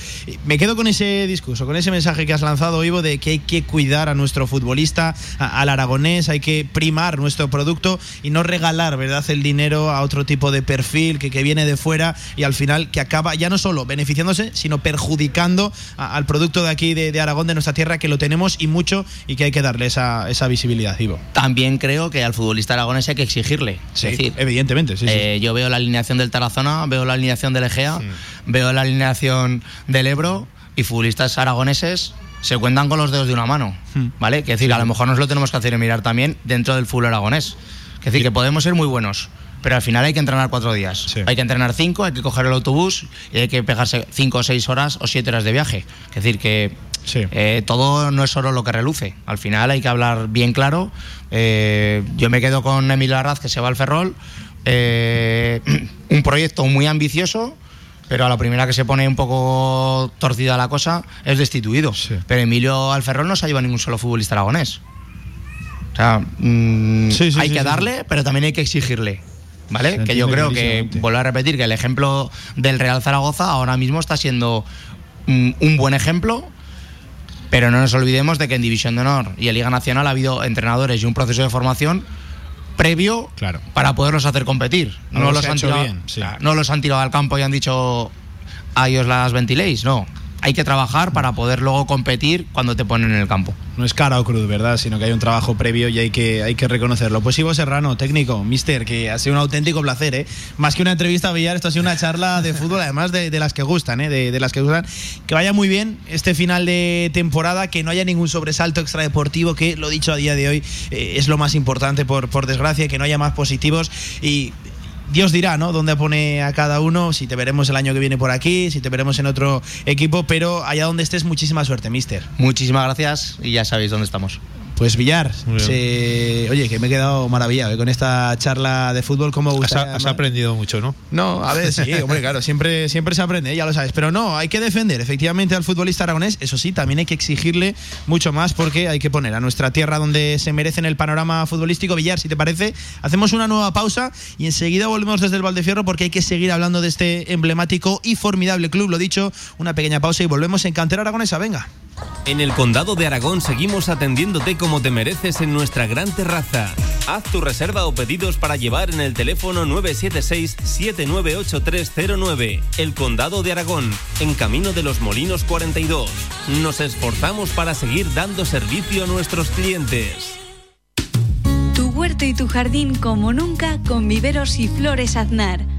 Me quedo con ese discurso, con ese mensaje que has lanzado, Ivo, de que hay que cuidar a nuestro futbolista, a, al aragonés, hay que primar nuestro producto y no regalar, ¿verdad?, el dinero a otro tipo de perfil que, que viene de fuera y al final que acaba ya no solo beneficiándose, sino perjudicando a, al producto de aquí de, de, Aragón, de nuestra tierra, que lo tenemos y mucho y que hay que darle esa, esa visibilidad, Ivo. También creo que al futbolista aragonés hay que exigirle. Sí, es decir, evidentemente. Sí, eh, sí. Yo veo la alineación del Tarazona, veo la alineación del Egea, veo la alineación del Ebro y futbolistas aragoneses se cuentan con los dedos de una mano, ¿vale? Que decir, a lo mejor nos lo tenemos que hacer mirar también dentro del fútbol aragonés. Que decir, que podemos ser muy buenos, pero al final hay que entrenar cuatro días. Sí. Hay que entrenar cinco, hay que coger el autobús y hay que pegarse cinco o seis horas o siete horas de viaje. Es decir, que sí. eh, todo no es solo lo que reluce. Al final hay que hablar bien claro. Eh, yo me quedo con Emilio Arraz, que se va al Ferrol. Eh, un proyecto muy ambicioso pero a la primera que se pone un poco torcida la cosa es destituido. Sí. Pero Emilio Alferrol no se ha llevado ningún solo futbolista aragonés. O sea, mmm, sí, sí, hay que darle, pero también hay que exigirle. ¿Vale? Que yo creo que, vuelvo a repetir, que el ejemplo del Real Zaragoza ahora mismo está siendo un, un buen ejemplo, pero no nos olvidemos de que en División de Honor y en Liga Nacional ha habido entrenadores y un proceso de formación previo Claro. para poderlos hacer competir. No No, los los, ha han tirado, bien, sí. no los han tirado al campo y han dicho a ellos las ventiléis, no. Hay que trabajar para poder luego competir cuando te ponen en el campo. No es cara o cruz, ¿verdad? Sino que hay un trabajo previo y hay que, hay que reconocerlo. Pues Ivo Serrano, técnico, mister, que ha sido un auténtico placer, ¿eh? Más que una entrevista a Villar, esto ha sido una charla de fútbol, además de, las que gustan, ¿eh? De, de las que gustan. Que vaya muy bien este final de temporada, que no haya ningún sobresalto extradeportivo, que lo dicho a día de hoy eh, es lo más importante, por, por desgracia, que no haya más positivos y Dios dirá, ¿no? Dónde pone a cada uno, si te veremos el año que viene por aquí, si te veremos en otro equipo, pero allá donde estés, muchísima suerte, mister. Muchísimas gracias y ya sabéis dónde estamos. Pues Villar, se- oye, que me he quedado maravillado ¿eh? con esta charla de fútbol, ¿cómo Has, gusta? has aprendido mucho, ¿no? No, a ver, sí, hombre, claro, siempre, siempre se aprende, ¿eh? ya lo sabes. Pero no, hay que defender efectivamente al futbolista aragonés. Eso sí, también hay que exigirle mucho más porque hay que poner a nuestra tierra donde se merece en el panorama futbolístico. Villar, si te parece, hacemos una nueva pausa y enseguida volvemos desde el Valdefierro porque hay que seguir hablando de este emblemático y formidable club. Lo dicho, una pequeña pausa y volvemos en Cantera Aragonesa. Venga. En el Condado de Aragón seguimos atendiéndote como te mereces en nuestra gran terraza. Haz tu reserva o pedidos para llevar en el teléfono 976-798309. El Condado de Aragón, en Camino de los Molinos 42. Nos esforzamos para seguir dando servicio a nuestros clientes. Tu huerto y tu jardín como nunca con viveros y flores Aznar.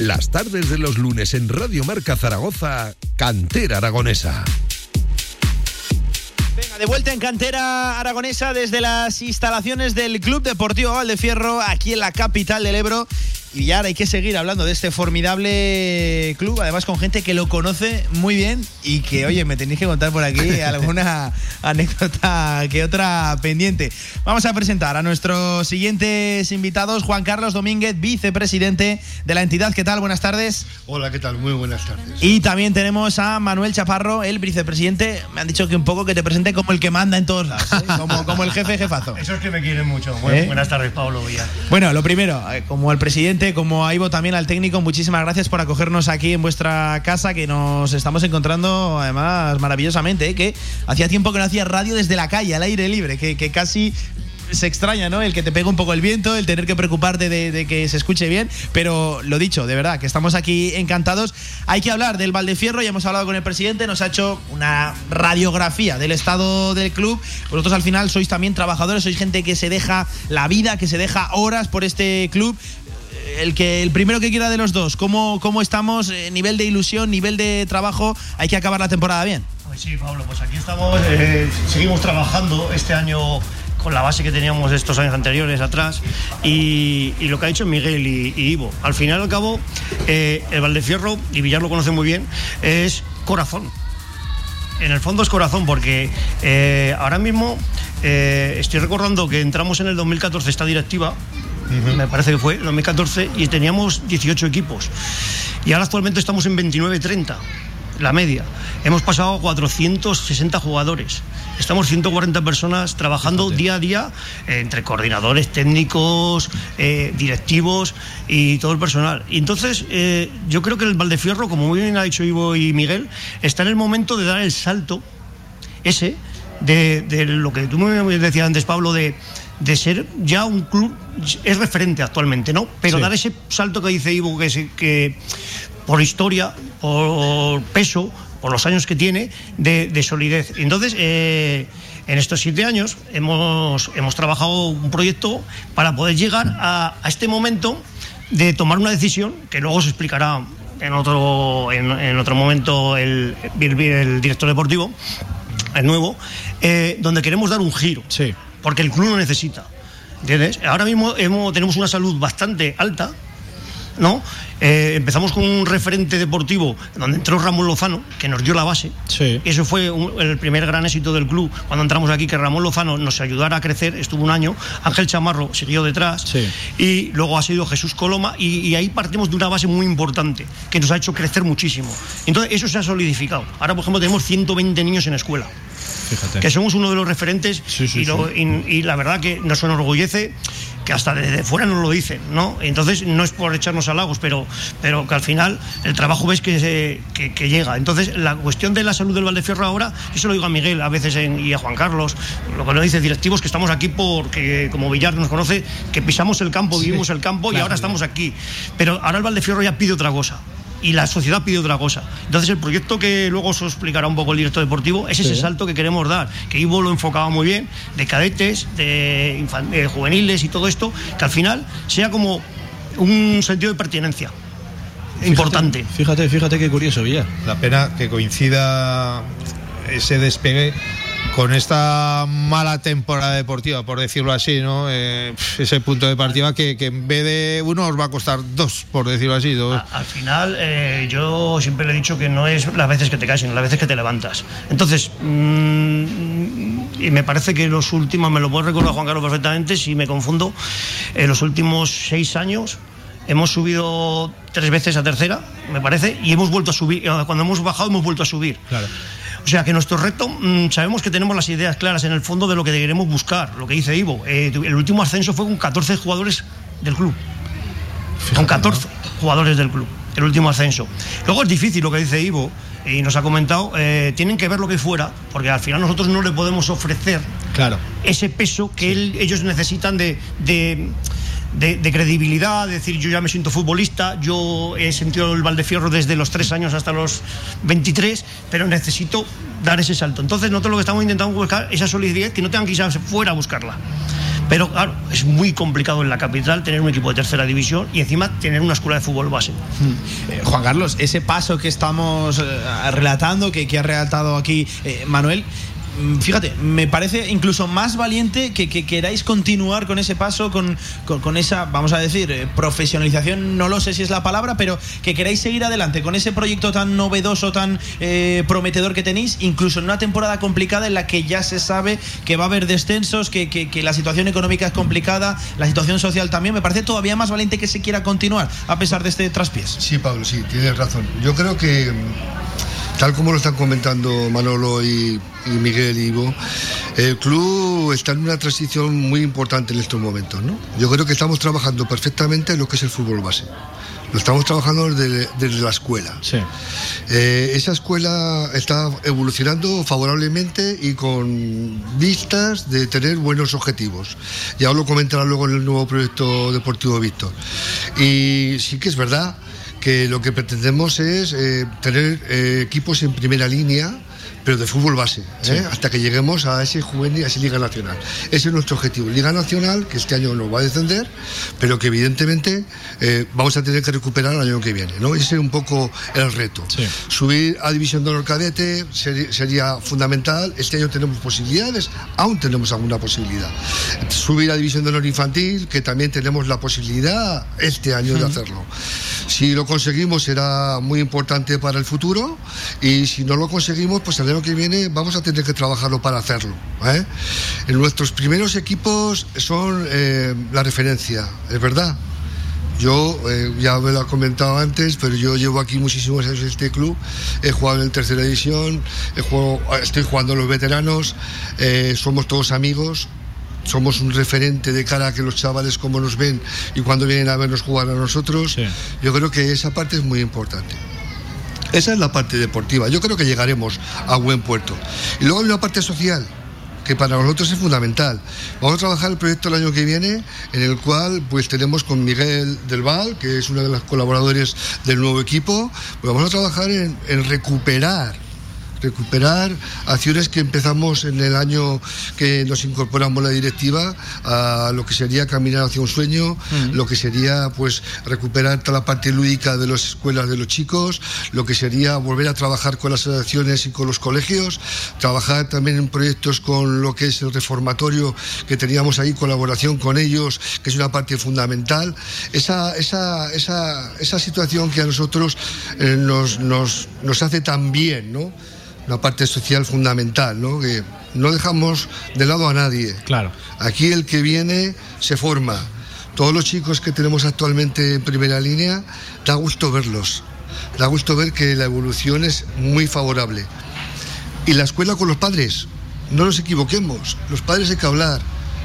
Las tardes de los lunes en Radio Marca Zaragoza, Cantera Aragonesa. Venga, de vuelta en cantera aragonesa desde las instalaciones del Club Deportivo Valdefierro, aquí en la capital del Ebro. Y ya hay que seguir hablando de este formidable club, además con gente que lo conoce muy bien y que, oye, me tenéis que contar por aquí alguna anécdota que otra pendiente. Vamos a presentar a nuestros siguientes invitados, Juan Carlos Domínguez, vicepresidente de la entidad. ¿Qué tal? Buenas tardes. Hola, ¿qué tal? Muy buenas tardes. Y también tenemos a Manuel Chaparro, el vicepresidente. Me han dicho que un poco que te presente como el que manda en todos lados, ¿eh? como, como el jefe jefazo. Eso es que me quieren mucho. Bu- ¿Eh? Buenas tardes, Pablo Villar. Bueno, lo primero, eh, como al presidente, como a Ivo también al técnico, muchísimas gracias por acogernos aquí en vuestra casa, que nos estamos encontrando además maravillosamente, ¿eh? que hacía tiempo que no hacía radio desde la calle, al aire libre, que, casi se extraña, ¿no? El que te pega un poco el viento, el tener que preocuparte de, de que se escuche bien, pero lo dicho, de verdad, que estamos aquí encantados. Hay que hablar del Valdefierro, ya hemos hablado con el presidente, nos ha hecho una radiografía del estado del club. Vosotros al final sois también trabajadores, sois gente que se deja la vida, que se deja horas por este club. El que el primero que quiera de los dos, ¿cómo, cómo estamos? Eh, nivel de ilusión, nivel de trabajo, hay que acabar la temporada bien. Pues sí, Pablo, pues aquí estamos, eh, seguimos trabajando este año con la base que teníamos estos años anteriores atrás y, lo que ha dicho Miguel y, Ivo. Al final al cabo, eh, el Valdefierro, y Villar lo conoce muy bien, es corazón. En el fondo es corazón porque ahora mismo estoy recordando que entramos en el 2014 esta directiva, me parece que fue, 2014, y teníamos 18 equipos. Y ahora actualmente estamos en 29-30, la media. Hemos pasado a 460 jugadores. Estamos 140 personas trabajando día a día eh, entre coordinadores técnicos, eh, directivos y todo el personal. Y entonces eh, yo creo que el Valdefierro, como muy bien ha dicho Ivo y Miguel, está en el momento de dar el salto ese de, de lo que tú me decías antes, Pablo, de, de ser ya un club, es referente actualmente, ¿no? Pero Sí. dar ese salto que dice Ivo, que, se- que por historia, por peso, por los años que tiene, de, de solidez. Entonces, eh, en estos siete años hemos, hemos trabajado un proyecto para poder llegar a, a este momento de tomar una decisión que luego se explicará en otro, en, otro momento el, el, director deportivo, el nuevo, eh, donde queremos dar un giro. Sí. Porque el club lo necesita. ¿Entiendes? Ahora mismo tenemos una salud bastante alta, ¿no? Eh, empezamos con un referente deportivo donde entró Ramón Lozano, que nos dio la base. Sí. Eso fue el primer gran éxito del club cuando entramos aquí, que Ramón Lozano nos ayudara a crecer, estuvo un año, Ángel Chamarro siguió detrás sí. y luego ha sido Jesús Coloma y, ahí partimos de una base muy importante que nos ha hecho crecer muchísimo. Entonces eso se ha solidificado. Ahora, por ejemplo, tenemos 120 niños en escuela. Fíjate. Que somos uno de los referentes y, y la verdad que nos enorgullece que hasta desde fuera nos lo dicen, ¿no? Entonces no es por echarnos halagos, pero, pero que al final el trabajo ves que, que, llega. Entonces la cuestión de la salud del Valdefierro ahora, eso lo digo a Miguel a veces y a Juan Carlos, lo que nos dice directivos que estamos aquí porque, como Villar nos conoce, que pisamos el campo, vivimos el campo y ahora estamos aquí. Pero ahora el Valdefierro ya pide otra cosa y la sociedad pide otra cosa. Entonces el proyecto que luego os explicará un poco el director deportivo es ese salto que queremos dar, que Ivo lo enfocaba muy bien, de cadetes, de, juveniles y todo esto, que al final sea como un sentido de pertinencia. importante. Fíjate, fíjate qué curioso, Villar. La pena que coincida ese despegue con esta mala temporada deportiva, por decirlo así, ¿no? Eh, ese punto de partida que, en vez de uno os va a costar dos, por decirlo así. al final, eh, yo siempre le he dicho que no es las veces que te caes, sino las veces que te levantas. Entonces, mm, y me parece que los últimos, me lo puedo recordar Juan Carlos perfectamente, si me confundo, en los últimos seis años hemos subido tres veces a tercera, me parece, y hemos vuelto a subir. Cuando hemos bajado, hemos vuelto a subir. Claro. O sea que nuestro reto, mm, sabemos que tenemos las ideas claras en el fondo de lo que queremos buscar, lo que dice Ivo. Eh, el último ascenso fue con 14 jugadores del club. con 14 jugadores del club, el último ascenso. Luego es difícil lo que dice Ivo, y nos ha comentado, eh, tienen que ver lo que fuera, porque al final nosotros no le podemos ofrecer claro. ese peso que ellos necesitan de de, credibilidad, de decir yo ya me siento futbolista, yo he sentido el Valdefierro desde los tres años hasta los 23, pero necesito dar ese salto. Entonces nosotros lo que estamos intentando buscar esa solidaridad que no tengan que irse fuera a buscarla. Pero claro, es muy complicado en la capital tener un equipo de tercera división y encima tener una escuela de fútbol base. Hmm. Eh, Juan Carlos, ese paso que estamos eh, relatando, que, que ha relatado aquí eh, Manuel, fíjate, me parece incluso más valiente que, queráis continuar con ese paso, con, esa, vamos a decir, eh, profesionalización, no lo sé si es la palabra, pero que queráis seguir adelante con ese proyecto tan novedoso, tan eh, prometedor que tenéis, incluso en una temporada complicada en la que ya se sabe que va a haber descensos, que, que la situación económica es complicada, la situación social también, me parece todavía más valiente que se quiera continuar a pesar de este traspiés. Sí, Pablo, sí, tienes razón. Yo creo que tal como lo están comentando Manolo y, Miguel y Ivo, el club está en una transición muy importante en estos momentos. ¿no? Yo creo que estamos trabajando perfectamente en lo que es el fútbol base. Lo estamos trabajando desde, la escuela. Eh, esa escuela está evolucionando favorablemente y con vistas de tener buenos objetivos. Ya os lo comentará luego en el nuevo proyecto deportivo Víctor. Y sí que es verdad que lo que pretendemos es eh, tener eh, equipos en primera línea pero de fútbol base, ¿eh? hasta que lleguemos a ese juvenil, a esa Liga Nacional. Ese es nuestro objetivo. Liga Nacional, que este año nos va a descender, pero que evidentemente vamos a tener que recuperar el año que viene. ¿no? Ese es un poco el reto. Subir a División de Honor Cadete sería, fundamental. Este año tenemos posibilidades, aún tenemos alguna posibilidad. Subir a División de Honor Infantil, que también tenemos la posibilidad este año de hacerlo. Si lo conseguimos será muy importante para el futuro y si no lo conseguimos, pues el año que viene vamos a tener que trabajarlo para hacerlo. ¿eh? En nuestros primeros equipos son eh, la referencia, es verdad. Yo, eh, ya me lo he comentado antes, pero yo llevo aquí muchísimos años en este club. He jugado en tercera división, estoy jugando los veteranos, somos todos amigos, somos un referente de cara a que los chavales como nos ven y cuando vienen a vernos jugar a nosotros, yo creo que esa parte es muy importante. Esa es la parte deportiva. Yo creo que llegaremos a buen puerto. Y luego hay una parte social que para nosotros es fundamental. Vamos a trabajar el proyecto el año que viene, en el cual pues tenemos con Miguel Del Val, que es uno de los colaboradores del nuevo equipo, pues vamos a trabajar en, en recuperar recuperar acciones que empezamos en el año que nos incorporamos la directiva a lo que sería caminar hacia un sueño, lo que sería pues recuperar toda la parte lúdica de las escuelas de los chicos, lo que sería volver a trabajar con las asociaciones y con los colegios, trabajar también en proyectos con lo que es el reformatorio que teníamos ahí, colaboración con ellos, que es una parte fundamental. Esa, esa, esa, esa situación que a nosotros eh, nos, nos, nos hace tan bien, ¿no? Una parte social fundamental, ¿no? Que no dejamos de lado a nadie. Claro. Aquí el que viene se forma. Todos los chicos que tenemos actualmente en primera línea, da gusto verlos. Da gusto ver que la evolución es muy favorable. Y la escuela con los padres, no nos equivoquemos, los padres hay que hablar.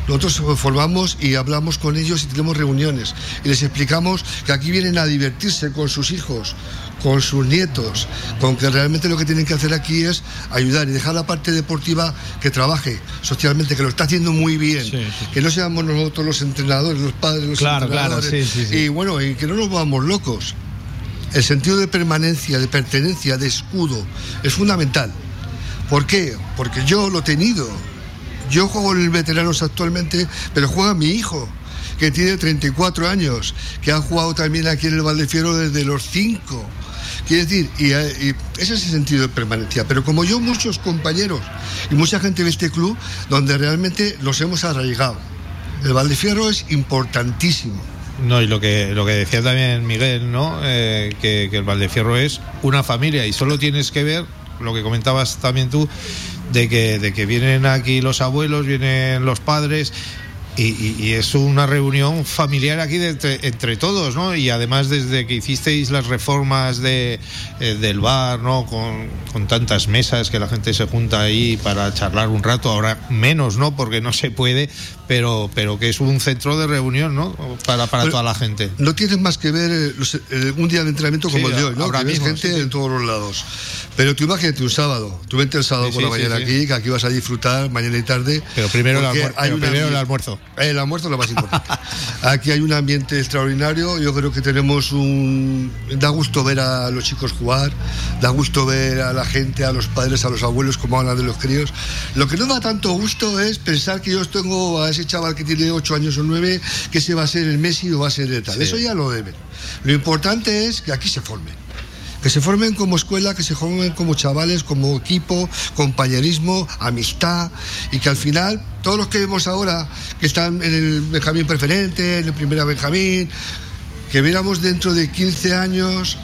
Nosotros formamos y hablamos con ellos y tenemos reuniones y les explicamos que aquí vienen a divertirse con sus hijos, con sus nietos, con que realmente lo que tienen que hacer aquí es ayudar y dejar la parte deportiva que trabaje socialmente, que lo está haciendo muy bien, que no seamos nosotros los entrenadores, los padres, los Claro, claro, entrenadores sí, sí. y bueno, y que no nos vamos locos. El sentido de permanencia, de pertenencia, de escudo es fundamental. ¿Por qué? Porque yo lo he tenido. Yo juego en el veteranos actualmente, pero juega mi hijo, que tiene 34 años, que ha jugado también aquí en el Valdefiero desde los 5. Quiere decir, y, eh, y ese es el sentido de permanencia. Pero como yo, muchos compañeros y mucha gente de este club, donde realmente los hemos arraigado. El Valdefiero es importantísimo. No, y lo que, lo que decía también Miguel, ¿no? Eh, que, que el Valdefierro es una familia y solo tienes que ver lo que comentabas también tú, de que, de que vienen aquí los abuelos, vienen los padres. Y, y- y es una reunión familiar aquí de entre, todos, ¿no? Y además desde que hicisteis las reformas de, eh, del bar, ¿no? Con, con tantas mesas que la gente se junta ahí para charlar un rato, ahora menos, ¿no? Porque no se puede, pero, pero que es un centro de reunión, ¿no? Para, para Pero- toda la gente. No tienes más que ver eh, los- eh, un día de entrenamiento como Sí, el de hoy, ¿no? ahora Que ves mismo, gente sí, sí. en todos los lados. Pero tú imagínate un sábado. Tú vente el sábado por la mañana aquí, que aquí vas a disfrutar mañana y tarde. Pero primero el almuer- hay pero primero el almuerzo. El almuerzo es lo más importante. aquí hay un ambiente extraordinario. Yo creo que tenemos un. Da gusto ver a los chicos jugar, da gusto ver a la gente, a los padres, a los abuelos, como hablan de los críos. Lo que no da tanto gusto es pensar que yo tengo a ese chaval que tiene 8 años o 9, que se va a ser el Messi o va a ser el tal. Sí. Eso ya lo deben. Lo importante es que aquí se formen. Que se formen como escuela, que se formen como chavales, como equipo, compañerismo, amistad y que al final todos los que vemos ahora que están en el Benjamín preferente, en el primera Benjamín, que viéramos dentro de 15 años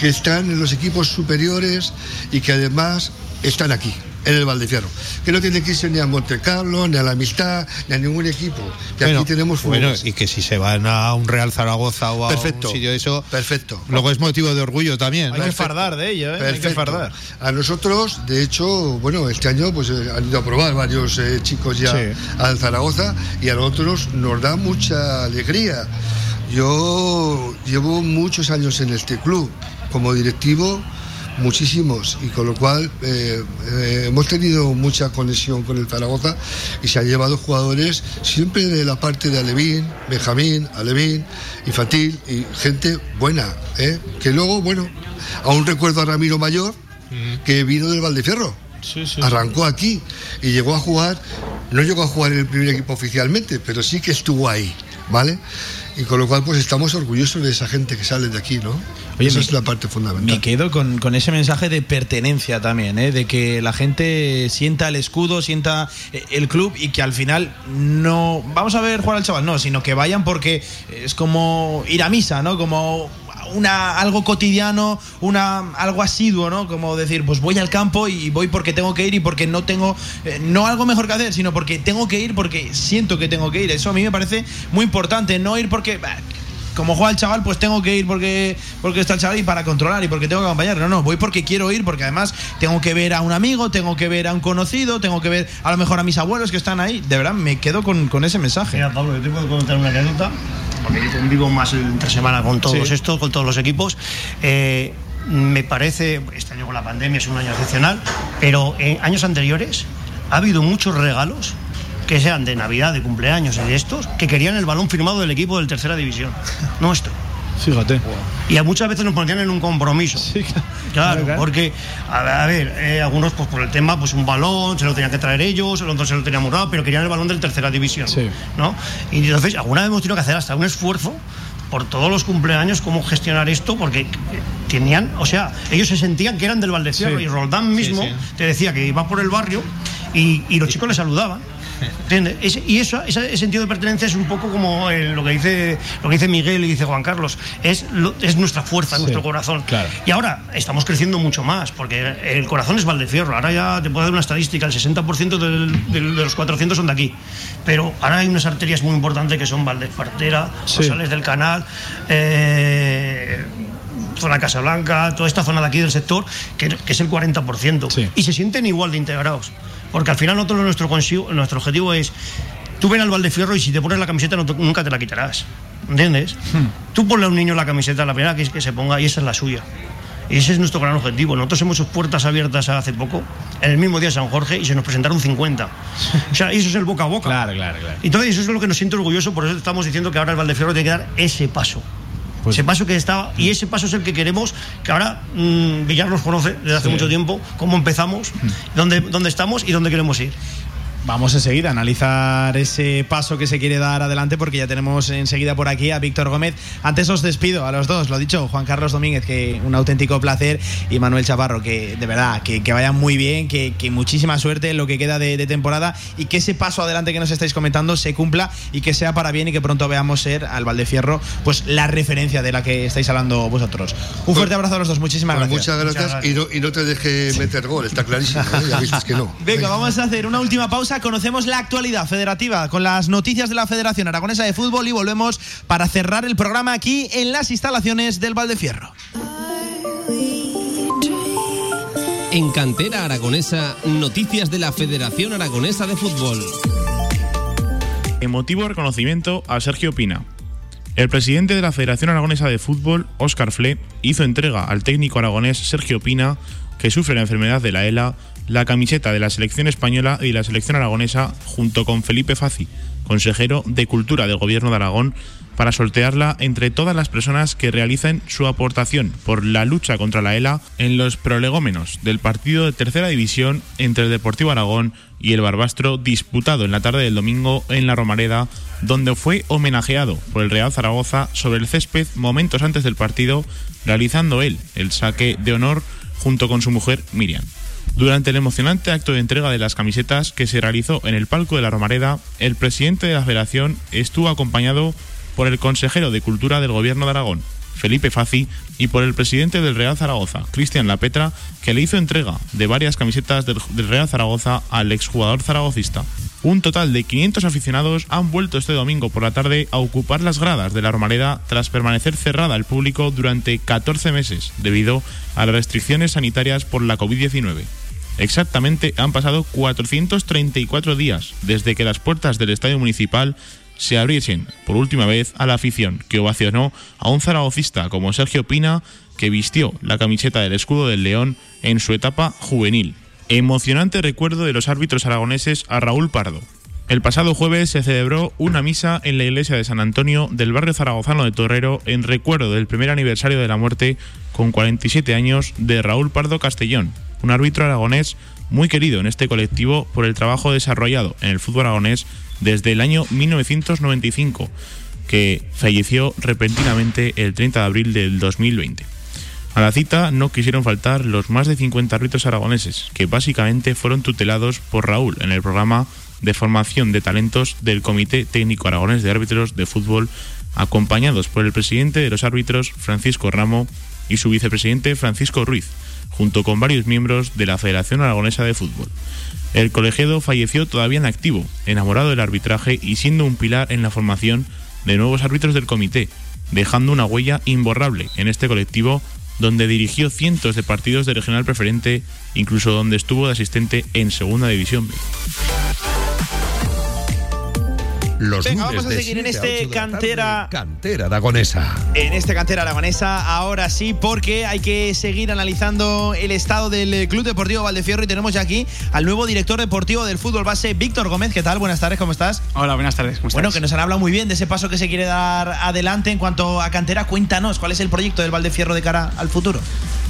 que están en los equipos superiores y que además están aquí, en el Valdefierro. Que no tienen que irse ni a Monte Carlo, ni a la Amistad, ni a ningún equipo. Que Bueno, aquí tenemos bueno, y que si se van a un Real Zaragoza o a Perfecto. un sitio de eso, Perfecto. luego es motivo de orgullo también. Hay ¿no? que fardar de ello, ¿eh? Hay que Perfecto. fardar. A nosotros, de hecho, bueno, este año pues eh, han ido a probar varios eh, chicos ya Sí. al Zaragoza y a nosotros nos da mucha alegría. Yo llevo muchos años en este club como directivo, muchísimos, y con lo cual eh, eh, hemos tenido mucha conexión con el Zaragoza y se han llevado jugadores siempre de la parte de Alevín, Benjamín, Alevín, infantil y gente buena, ¿eh? que luego, bueno, aún recuerdo a Ramiro Mayor, que vino del Valdefierro. Arrancó aquí y llegó a jugar, no llegó a jugar en el primer equipo oficialmente, pero sí que estuvo ahí, ¿vale? Y con lo cual pues estamos orgullosos de esa gente que sale de aquí, ¿no? Oye, Esa me- es la parte fundamental. Me quedo con, con ese mensaje de pertenencia también, ¿eh? de que la gente sienta el escudo, sienta eh, el club y que al final no vamos a ver jugar al chaval, no, sino que vayan porque es como ir a misa, ¿no? Como una algo cotidiano, una algo asiduo, ¿no? Como decir, pues voy al campo y voy porque tengo que ir y porque no tengo eh, no algo mejor que hacer, sino porque tengo que ir porque siento que tengo que ir. Eso a mí me parece muy importante, no ir porque como juega el chaval, pues tengo que ir porque, porque está el chaval y para controlar y porque tengo que acompañar. No, no, voy porque quiero ir, porque además tengo que ver a un amigo, tengo que ver a un conocido, tengo que ver a lo mejor a mis abuelos que están ahí. De verdad, me quedo con, con ese mensaje. Mira, Pablo, yo te puedo contar una anécdota, porque yo convivo más entre semana con todos Sí. estos, con todos los equipos. Eh, me parece, este año con la pandemia es un año excepcional, pero en años anteriores ha habido muchos regalos que sean de Navidad, de cumpleaños y de estos, que querían el balón firmado del equipo del tercera división, nuestro. Fíjate. Y a muchas veces nos ponían en un compromiso. claro, porque, a ver, eh, algunos pues por el tema, pues un balón, se lo tenían que traer ellos, el otro se lo teníamos dado, pero querían el balón de tercera división. ¿no? Y entonces, alguna vez hemos tenido que hacer hasta un esfuerzo por todos los cumpleaños cómo gestionar esto, porque tenían, o sea, ellos se sentían que eran del Valdecierro y Roldán mismo te decía que iba por el barrio y, y los chicos le saludaban. ¿Entiendes? y eso, ese sentido de pertenencia es un poco como lo, que dice, lo que dice Miguel y dice Juan Carlos. Es, es nuestra fuerza, nuestro corazón. Y ahora estamos creciendo mucho más, porque el corazón es Valdefierro. Ahora ya te puedo dar una estadística: el 60% de los 400 son de aquí. Pero ahora hay unas arterias muy importantes que son Valdespartera, Rosales del Canal. Eh, zona Casablanca, toda esta zona de aquí del sector, que, es el 40%. Y se sienten igual de integrados. Porque al final nosotros nuestro, nuestro objetivo es, tú ven al Valdefierro y si te pones la camiseta nunca te la quitarás. ¿Entiendes? Hmm. Tú ponle a un niño la camiseta, la primera que es que se ponga y esa es la suya. Y ese es nuestro gran objetivo. Nosotros hemos hecho puertas abiertas hace poco, en el mismo día de San Jorge, y se nos presentaron 50. O sea, eso es el boca a boca. Claro, claro, claro. Y entonces eso es lo que nos siente orgulloso, por eso estamos diciendo que ahora el Valdefierro tiene que dar ese paso. Pues ese paso que estaba, y ese paso es el que queremos, que ahora mmm, Villar nos conoce desde hace mucho tiempo, cómo empezamos, mm. dónde, dónde estamos y dónde queremos ir. Vamos enseguida a analizar ese paso que se quiere dar adelante porque ya tenemos enseguida por aquí a Víctor Gómez. Antes os despido a los dos, lo dicho, Juan Carlos Domínguez, que un auténtico placer, y Manuel Chaparro, que de verdad, que, que vayan muy bien, que, muchísima suerte en lo que queda de, temporada y que ese paso adelante que nos estáis comentando se cumpla y que sea para bien y que pronto veamos ser al Valdefierro pues la referencia de la que estáis hablando vosotros. Un pues fuerte abrazo a los dos, muchísimas pues gracias. Muchas gracias, Y, no, te deje meter gol, está clarísimo, ¿eh? ya que no. Venga, vamos a hacer una última pausa conocemos la actualidad federativa con las noticias de la Federación Aragonesa de Fútbol y volvemos para cerrar el programa aquí en las instalaciones del Valdefierro. En Cantera Aragonesa, noticias de la Federación Aragonesa de Fútbol. Emotivo reconocimiento a Sergio Pina. El presidente de la Federación Aragonesa de Fútbol, Óscar Fle, hizo entrega al técnico aragonés Sergio Pina, que sufre la enfermedad de la ELA, la camiseta de la selección española y la selección aragonesa junto con Felipe Fazi, consejero de Cultura del Gobierno de Aragón, para sortearla entre todas las personas que realicen su aportación por la lucha contra la ELA en los prolegómenos del partido de tercera división entre el Deportivo Aragón y el Barbastro disputado en la tarde del domingo en la Romareda, donde fue homenajeado por el Real Zaragoza sobre el césped momentos antes del partido, realizando él el saque de honor junto con su mujer Miriam. Durante el emocionante acto de entrega de las camisetas que se realizó en el palco de la Romareda, el presidente de la federación estuvo acompañado por el consejero de Cultura del Gobierno de Aragón, Felipe Fazi, y por el presidente del Real Zaragoza, Cristian Lapetra, que le hizo entrega de varias camisetas del, Real Zaragoza al exjugador zaragocista. Un total de 500 aficionados han vuelto este domingo por la tarde a ocupar las gradas de la Romareda tras permanecer cerrada al público durante 14 meses debido a las restricciones sanitarias por la COVID-19. Exactamente han pasado 434 días desde que las puertas del estadio municipal se abriesen por última vez a la afición que ovacionó a un zaragocista como Sergio Pina que vistió la camiseta del escudo del León en su etapa juvenil. Emocionante recuerdo de los árbitros aragoneses a Raúl Pardo. El pasado jueves se celebró una misa en la iglesia de San Antonio del barrio zaragozano de Torrero en recuerdo del primer aniversario de la muerte con 47 años de Raúl Pardo Castellón, un árbitro aragonés muy querido en este colectivo por el trabajo desarrollado en el fútbol aragonés desde el año 1995, que falleció repentinamente el 30 de abril del 2020. A la cita no quisieron faltar los más de 50 árbitros aragoneses, que básicamente fueron tutelados por Raúl en el programa de formación de talentos del Comité Técnico Aragonés de Árbitros de Fútbol, acompañados por el presidente de los árbitros Francisco Ramo y su vicepresidente Francisco Ruiz, junto con varios miembros de la Federación Aragonesa de Fútbol. El colegiado falleció todavía en activo, enamorado del arbitraje y siendo un pilar en la formación de nuevos árbitros del comité, dejando una huella imborrable en este colectivo donde dirigió cientos de partidos de regional preferente, incluso donde estuvo de asistente en Segunda División. Los Venga, lunes vamos a de seguir en 7 a este 8 de la tarde, cantera. Cantera aragonesa. En este cantera aragonesa, ahora sí, porque hay que seguir analizando el estado del eh, Club Deportivo Valdefierro y tenemos ya aquí al nuevo director deportivo del fútbol base, Víctor Gómez. ¿Qué tal? Buenas tardes, ¿cómo estás? Hola, buenas tardes. ¿cómo Bueno, estás? que nos han hablado muy bien de ese paso que se quiere dar adelante en cuanto a cantera. Cuéntanos, ¿cuál es el proyecto del Valdefierro de cara al futuro?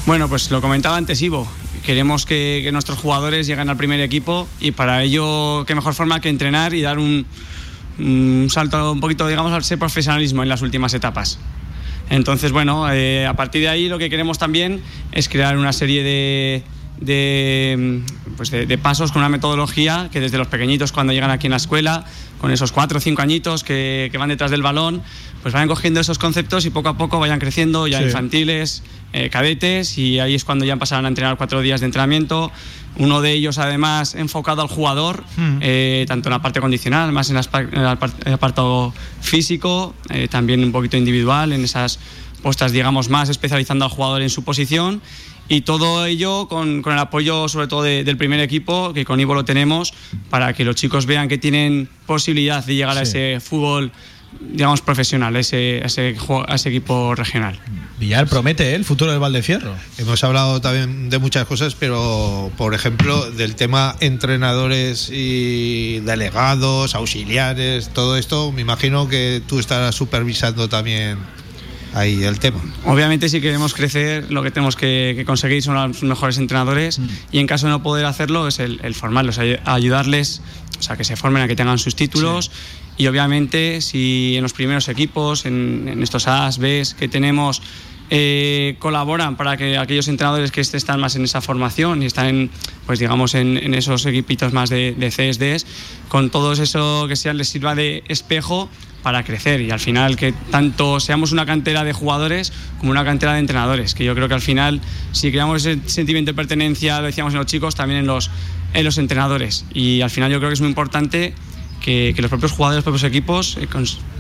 Bueno, pues lo comentaba antes Ivo. Queremos que, que nuestros jugadores lleguen al primer equipo y para ello, qué mejor forma que entrenar y dar un, un salto un poquito, digamos, al ser profesionalismo en las últimas etapas. Entonces, bueno, eh, a partir de ahí lo que queremos también es crear una serie de, de, pues de, de pasos con una metodología que desde los pequeñitos cuando llegan aquí en la escuela, con esos cuatro o cinco añitos que, que van detrás del balón, pues vayan cogiendo esos conceptos y poco a poco vayan creciendo, ya Sí. infantiles, eh, cadetes, y ahí es cuando ya pasarán a entrenar cuatro días de entrenamiento. Uno de ellos, además, enfocado al jugador, Mm. eh, tanto en la parte condicional, más en, el apartado físico, eh, también un poquito individual, en esas puestas, digamos, más especializando al jugador en su posición. Y todo ello con, con el apoyo, sobre todo, de- del primer equipo, que con Ivo lo tenemos, para que los chicos vean que tienen posibilidad de llegar a ese fútbol, digamos, profesional, a ese, a ese, ju- a ese equipo regional. Villar promete ¿eh? el futuro del Valdefierro. Hemos hablado también de muchas cosas, pero por ejemplo, del tema entrenadores y delegados, auxiliares, todo esto, me imagino que tú estarás supervisando también ahí el tema. Obviamente, si queremos crecer, lo que tenemos que, que conseguir son los mejores entrenadores y en caso de no poder hacerlo, es el, el formarlos, ay- ayudarles, o sea, que se formen, a que tengan sus títulos. Y obviamente, si en los primeros equipos, en, en estos A's, B's que tenemos, eh, colaboran para que aquellos entrenadores que est- están más en esa formación y están, en, pues digamos, en, en esos equipitos más de, de CSDs, con todo eso que sea, les sirva de espejo para crecer y al final que tanto seamos una cantera de jugadores como una cantera de entrenadores, que yo creo que al final si creamos ese sentimiento de pertenencia, lo decíamos en los chicos, también en los, en los entrenadores. Y al final yo creo que es muy importante que, que los propios jugadores, los propios equipos eh,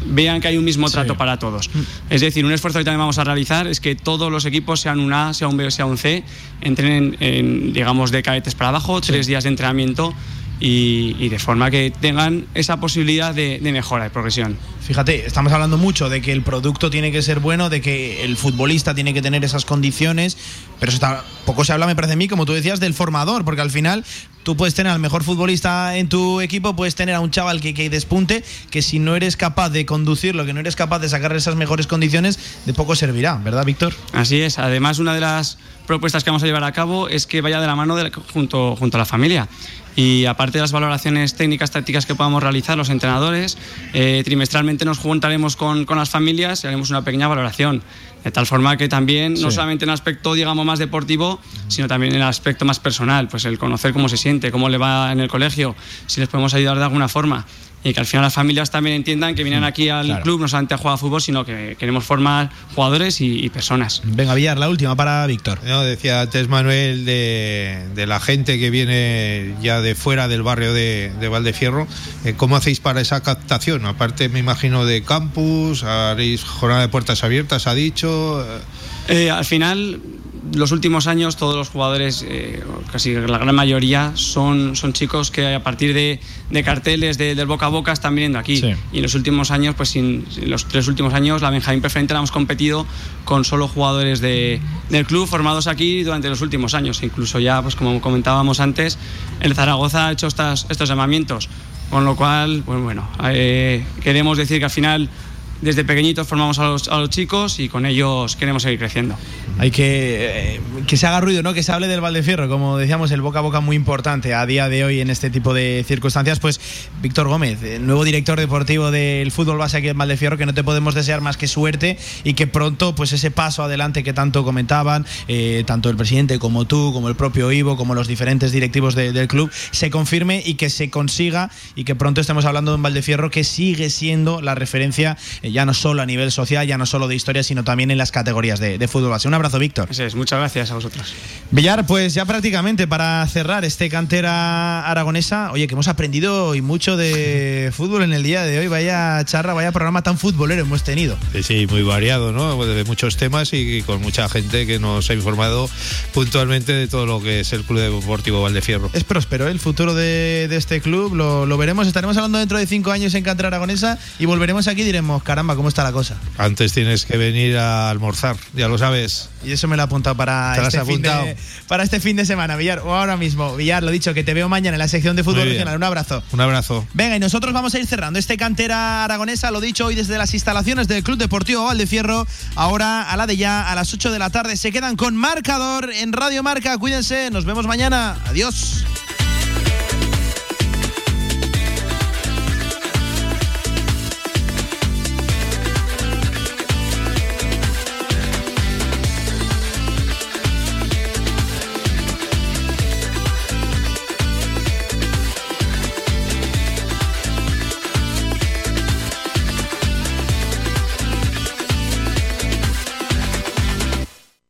vean que hay un mismo trato para todos. Es decir, un esfuerzo que también vamos a realizar es que todos los equipos, sean un A, sea un B o sea un C, entrenen en, digamos, de cadetes para abajo, tres días de entrenamiento y, y de forma que tengan esa posibilidad de, de mejora, de progresión. Fíjate, estamos hablando mucho de que el producto tiene que ser bueno, de que el futbolista tiene que tener esas condiciones, pero eso está, poco se habla, me parece a mí, como tú decías, del formador, porque al final tú puedes tener al mejor futbolista en tu equipo, puedes tener a un chaval que, que despunte, que si no eres capaz de conducirlo, que no eres capaz de sacar esas mejores condiciones, de poco servirá, ¿verdad, Víctor? Así es. Además, una de las propuestas que vamos a llevar a cabo es que vaya de la mano de la- junto, junto a la familia. Y aparte de las valoraciones técnicas, tácticas que podamos realizar los entrenadores, eh, trimestralmente nos juntaremos con, con las familias y haremos una pequeña valoración. De tal forma que también, no solamente en el aspecto, digamos, más deportivo, sino también en el aspecto más personal, pues el conocer cómo se siente, cómo le va en el colegio, si les podemos ayudar de alguna forma. Y que al final las familias también entiendan que vienen aquí al claro. club no solamente a jugar a fútbol, sino que queremos formar jugadores y- y personas. Venga, Villar, la última para Víctor. No, decía antes Manuel de, de la gente que viene ya de fuera del barrio de, de Valdefierro. Eh, ¿Cómo hacéis para esa captación? Aparte, me imagino, de campus, haréis jornada de puertas abiertas, ha dicho. eh, Eh, al final, los últimos años, todos los jugadores, eh, casi la gran mayoría, son, son chicos que a partir de, de carteles de- del boca a boca están viniendo aquí. Sí. Y en los últimos años, pues en, en los tres últimos años, la Benjamín Preferente la hemos competido con solo jugadores de- del club formados aquí durante los últimos años. Incluso ya, pues como comentábamos antes, el Zaragoza ha hecho estas- estos llamamientos. Con lo cual, pues bueno, eh, queremos decir que al final desde pequeñitos formamos a los, a los chicos y con ellos queremos seguir creciendo. Hay que eh, que se haga ruido, ¿no? Que se hable del Valdefierro, como decíamos, el boca a boca muy importante a día de hoy en este tipo de circunstancias. Pues Víctor Gómez, el nuevo director deportivo del fútbol base aquí en Valdefierro, que no te podemos desear más que suerte y que pronto, pues ese paso adelante que tanto comentaban, eh, tanto el presidente como tú, como el propio Ivo, como los diferentes directivos de- del club, se confirme y que se consiga y que pronto estemos hablando de un Valdefierro que sigue siendo la referencia eh, ya no solo a nivel social, ya no solo de historia, sino también en las categorías de, de fútbol base. Un abrazo, Víctor. Eso es, muchas gracias a vosotros. Villar, pues ya prácticamente para cerrar este cantera aragonesa, oye, que hemos aprendido y mucho de fútbol en el día de hoy. Vaya charra, vaya programa tan futbolero hemos tenido. Sí, sí, muy variado, ¿no? De muchos temas y con mucha gente que nos ha informado puntualmente de todo lo que es el Club Deportivo Valdefierro. Es próspero ¿eh? el futuro de, de este club, lo, lo, veremos. Estaremos hablando dentro de cinco años en Cantera Aragonesa y volveremos aquí y diremos, caramba, ¿cómo está la cosa? Antes tienes que venir a almorzar, ya lo sabes. Y eso me lo he apuntado para, ¿Te este, fin de, para este fin de semana, Villar. O ahora mismo, Villar, lo dicho, que te veo mañana en la sección de fútbol regional. Un abrazo. Un abrazo. Venga, y nosotros vamos a ir cerrando este cantera aragonesa, lo dicho hoy desde las instalaciones del Club Deportivo Valdefierro. Ahora a la de ya, a las 8 de la tarde, se quedan con marcador en Radio Marca. Cuídense, nos vemos mañana. Adiós.